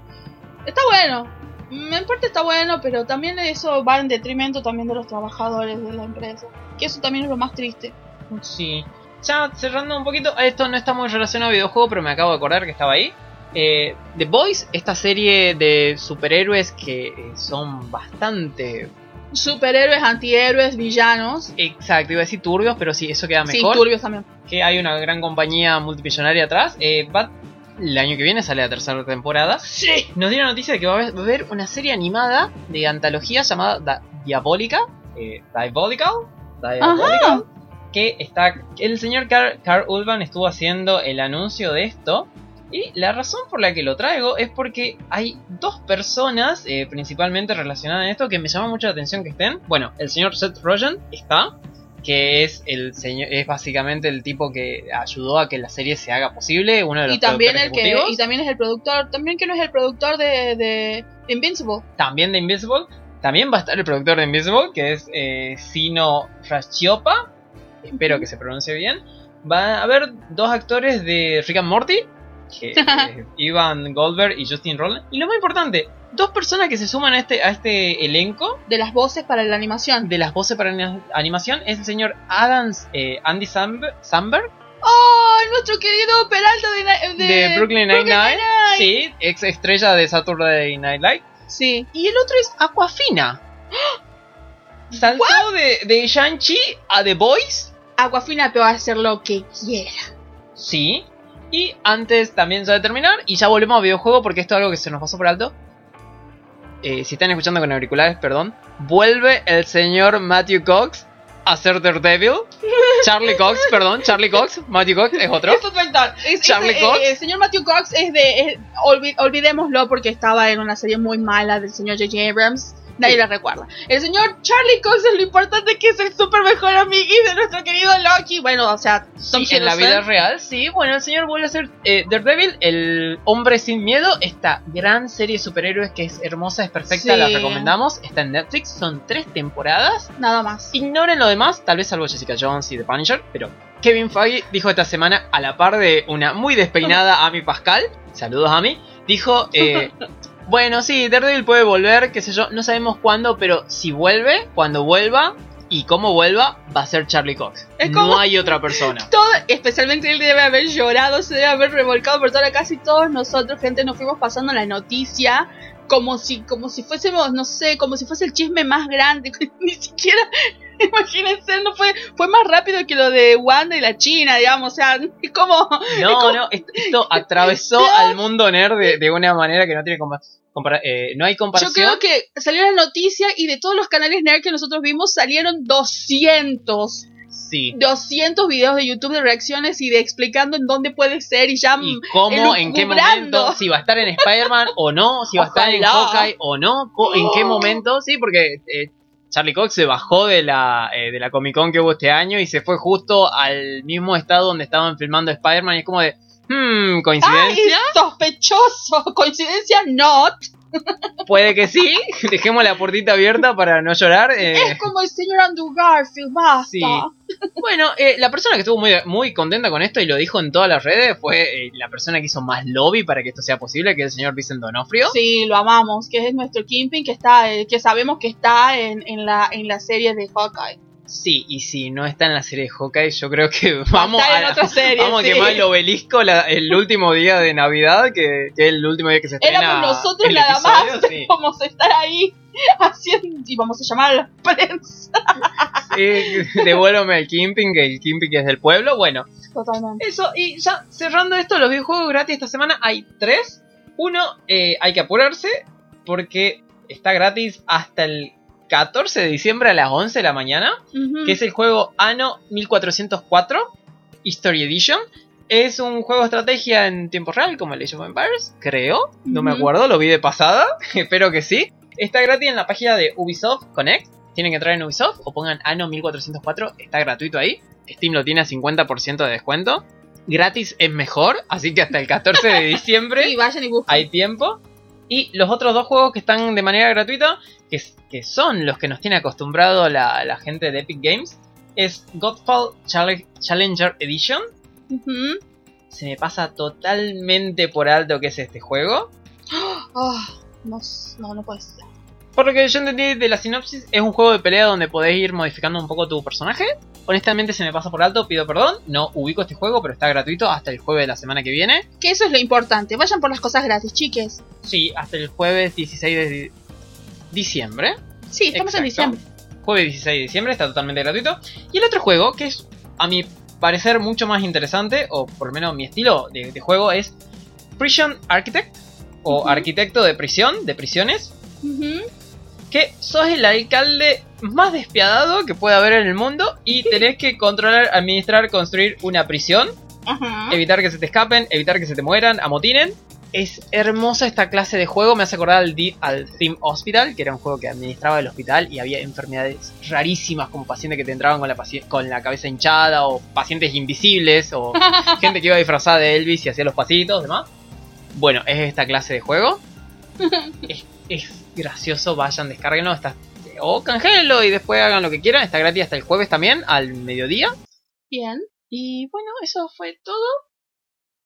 Está bueno. En parte está bueno, pero también eso va en detrimento también de los trabajadores de la empresa. Que eso también es lo más triste. Sí. Ya cerrando un poquito, esto no está muy relacionado a videojuego, pero me acabo de acordar que estaba ahí. Eh, The Boys, esta serie de superhéroes que eh, son bastante... Superhéroes, antihéroes, villanos. Exacto, iba a decir turbios, pero sí, eso queda Sí, mejor. turbios también. que hay una gran compañía multimillonaria atrás. Eh, el año que viene sale la tercera temporada. Sí. Nos dio la noticia de que va a haber, una serie animada de antología llamada Da- Diabólica. Eh, Diabolical. Diabolical. Que está. El señor Carl, Carl Urban estuvo haciendo el anuncio de esto. Y la razón por la que lo traigo es porque hay dos personas eh, principalmente relacionadas en esto que me llama mucho la atención que estén. Bueno, el señor Seth Rogen está, que es el señor, es básicamente el tipo que ayudó a que la serie se haga posible, uno de los Y también el que y también es el productor, también que no es el productor de, de Invincible. también de Invisible. También va a estar el productor de Invisible, que es eh, Sino Rashiopa. Espero que se pronuncie bien. Va a haber dos actores de Rick and Morty, que, eh, Ivan Goldberg y Justin Roiland. Y lo más importante, dos personas que se suman a este, a este elenco De las voces para la animación. de las voces para ani- animación es el señor Adams, eh, Andy Samberg, Samberg ¡Oh! Nuestro querido Peralta de, de, de Brooklyn Nine-Nine. Sí, ex estrella de Saturday Night Live. Sí. Y el otro es Aquafina. Saltó de, de Shang-Chi a The Boys. Aquafina te va a hacer lo que quiera. Sí. Y antes también ya de terminar, y ya volvemos a videojuego porque esto es algo que se nos pasó por alto. Eh, si están escuchando con auriculares, perdón. Vuelve el señor Matthew Cox a ser Daredevil. Charlie Cox, perdón, Charlie Cox. Matthew Cox es otro. Es otro actor. Es- Charlie es- Cox. eh, el señor Matthew Cox es de. es- olvi- olvidémoslo porque estaba en una serie muy mala del señor J.J. Abrams. Nadie la recuerda. El señor Charlie Cox es lo importante que es el super mejor amiguis de nuestro querido Loki. Bueno, o sea, Tom Sí, en la vida real, sí. Bueno, el señor vuelve a ser eh, Daredevil, el hombre sin miedo. Esta gran serie de superhéroes que es hermosa, es perfecta, Sí. la recomendamos. Está en Netflix, son tres temporadas. Nada más. Ignoren lo demás, tal vez salvo Jessica Jones y The Punisher, pero Kevin Feige dijo esta semana, a la par de una muy despeinada Amy Pascal, saludos Amy, dijo, eh, bueno, sí, Daredevil puede volver, qué sé yo, no sabemos cuándo, pero si vuelve, cuando vuelva y cómo vuelva, va a ser Charlie Cox. Es como- No hay otra persona. Todo, especialmente él debe haber llorado, se debe haber revolcado por toda casi todos nosotros, gente, nos fuimos pasando la noticia como si, como si fuésemos, no sé, como si fuese el chisme más grande, ni siquiera, imagínense, no fue, fue más rápido que lo de Wanda y la China, digamos, o sea, es como, No, no, est- esto atravesó al mundo nerd de, de una manera que no tiene compa- compara- eh, no hay yo comparación. creo que salió la noticia y de todos los canales nerd que nosotros vimos salieron 200, Sí. 200 videos de YouTube de reacciones y de explicando en dónde puede ser y ya y cómo, en qué momento, si va a estar en Spider-Man o no, si va a estar en. Hawkeye o no, en qué Oh. momento, sí, porque eh, Charlie Cox se bajó de la, eh, de la Comic Con que hubo este año y se fue justo al mismo estado donde estaban filmando Spider-Man y es como de, hmm, coincidencia, sospechoso. Coincidencia not. Puede que sí, dejemos la puertita abierta para no llorar. eh. Es como el señor Andrew Garfield, basta. Sí. Bueno, eh, la persona que estuvo muy, muy contenta con esto y lo dijo en todas las redes fue eh, la persona que hizo más lobby para que esto sea posible, que es el señor Vicente Donofrio. Sí, lo amamos, que es nuestro Kingpin que está, eh, que sabemos que está en, en la en la serie de Hawkeye. Sí, y si no está en la serie de Hawkeye, yo creo que vamos a, en otra serie, vamos a quemar el obelisco la- el último día de Navidad, que, que es el último día que se estrena. Éramos nosotros el nada episodio, más, Sí, Vamos a estar ahí haciendo y vamos a llamar a la prensa. sí, devuélveme al Kimping, que el Kimping es del pueblo. Bueno, Totalmente. eso, y ya cerrando esto, los videojuegos gratis esta semana hay tres. Uno, eh, hay que apurarse porque está gratis hasta el 14 de diciembre a las 11 de la mañana, que es el juego Anno 1404 History Edition. Es un juego de estrategia en tiempo real, como el Age of Empires, creo. No me acuerdo, lo vi de pasada. Espero que sí. Está gratis en la página de Ubisoft Connect. Tienen que entrar en Ubisoft o pongan Anno 1404. Está gratuito ahí. Steam lo tiene a 50% de descuento. Gratis es mejor, así que hasta el 14 de diciembre Y vayan y busquen. hay tiempo. Y los otros dos juegos que están de manera gratuita, que, son los que nos tiene acostumbrado la, la gente de Epic Games, es Godfall Chale- Challenger Edition. Se me pasa totalmente por alto que es este juego. Ah, no, no, no puede ser. Por lo que yo entendí de la sinopsis, es un juego de pelea donde podés ir modificando un poco tu personaje. Honestamente se me pasa por alto, pido perdón. No ubico este juego, pero está gratuito hasta el jueves de la semana que viene. Que eso es lo importante. Vayan por las cosas gratis, chiques. Sí, hasta el jueves 16 de di- diciembre. Sí, estamos en diciembre. Jueves 16 de diciembre, está totalmente gratuito. Y el otro juego, que es a mi parecer mucho más interesante, o por lo menos mi estilo de, de juego, es Prison Architect, o. Arquitecto de Prisión, de Prisiones, Ujú. Que sos el alcalde más despiadado que puede haber en el mundo y tenés que controlar, administrar, construir una prisión, evitar que se te escapen, evitar que se te mueran, amotinen. Es hermosa esta clase de juego, me hace acordar al, Theme Hospital, que era un juego que administraba el hospital y había enfermedades rarísimas como pacientes que te entraban con la, paci- con la cabeza hinchada o pacientes invisibles o gente que iba disfrazada de Elvis y hacía los pasitos, demás. Bueno, es esta clase de juego. es, es gracioso, vayan, descárguenlo. Está, o canjelenlo y después hagan lo que quieran. Está gratis hasta el jueves también, al mediodía. Bien. Y bueno, eso fue todo.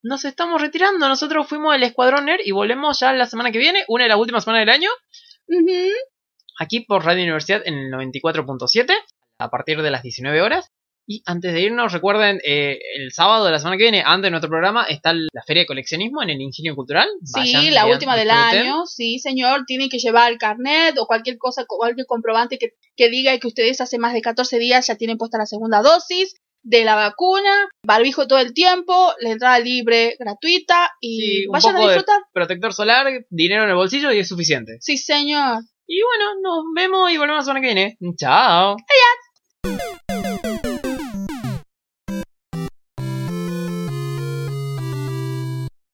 Nos estamos retirando. Nosotros fuimos el Escuadrón Nerd y volvemos ya la semana que viene, una de las últimas semanas del año, aquí por Radio Universidad en el 94.7, a partir de las 19 horas. Y antes de irnos, recuerden, eh, el sábado de la semana que viene, antes de nuestro programa, está la Feria de Coleccionismo en el Ingenio Cultural. Sí, la vean, última del año. Sí, señor. Tienen que llevar el carnet o cualquier cosa, cualquier comprobante que, que diga que ustedes hace más de 14 días ya tienen puesta la segunda dosis de la vacuna, barbijo todo el tiempo, la entrada libre, gratuita y Sí, un vayan a de- disfrutar. Protector solar, dinero en el bolsillo y es suficiente. Sí, señor. Y bueno, nos vemos y volvemos la semana que viene. Chao. Adiós.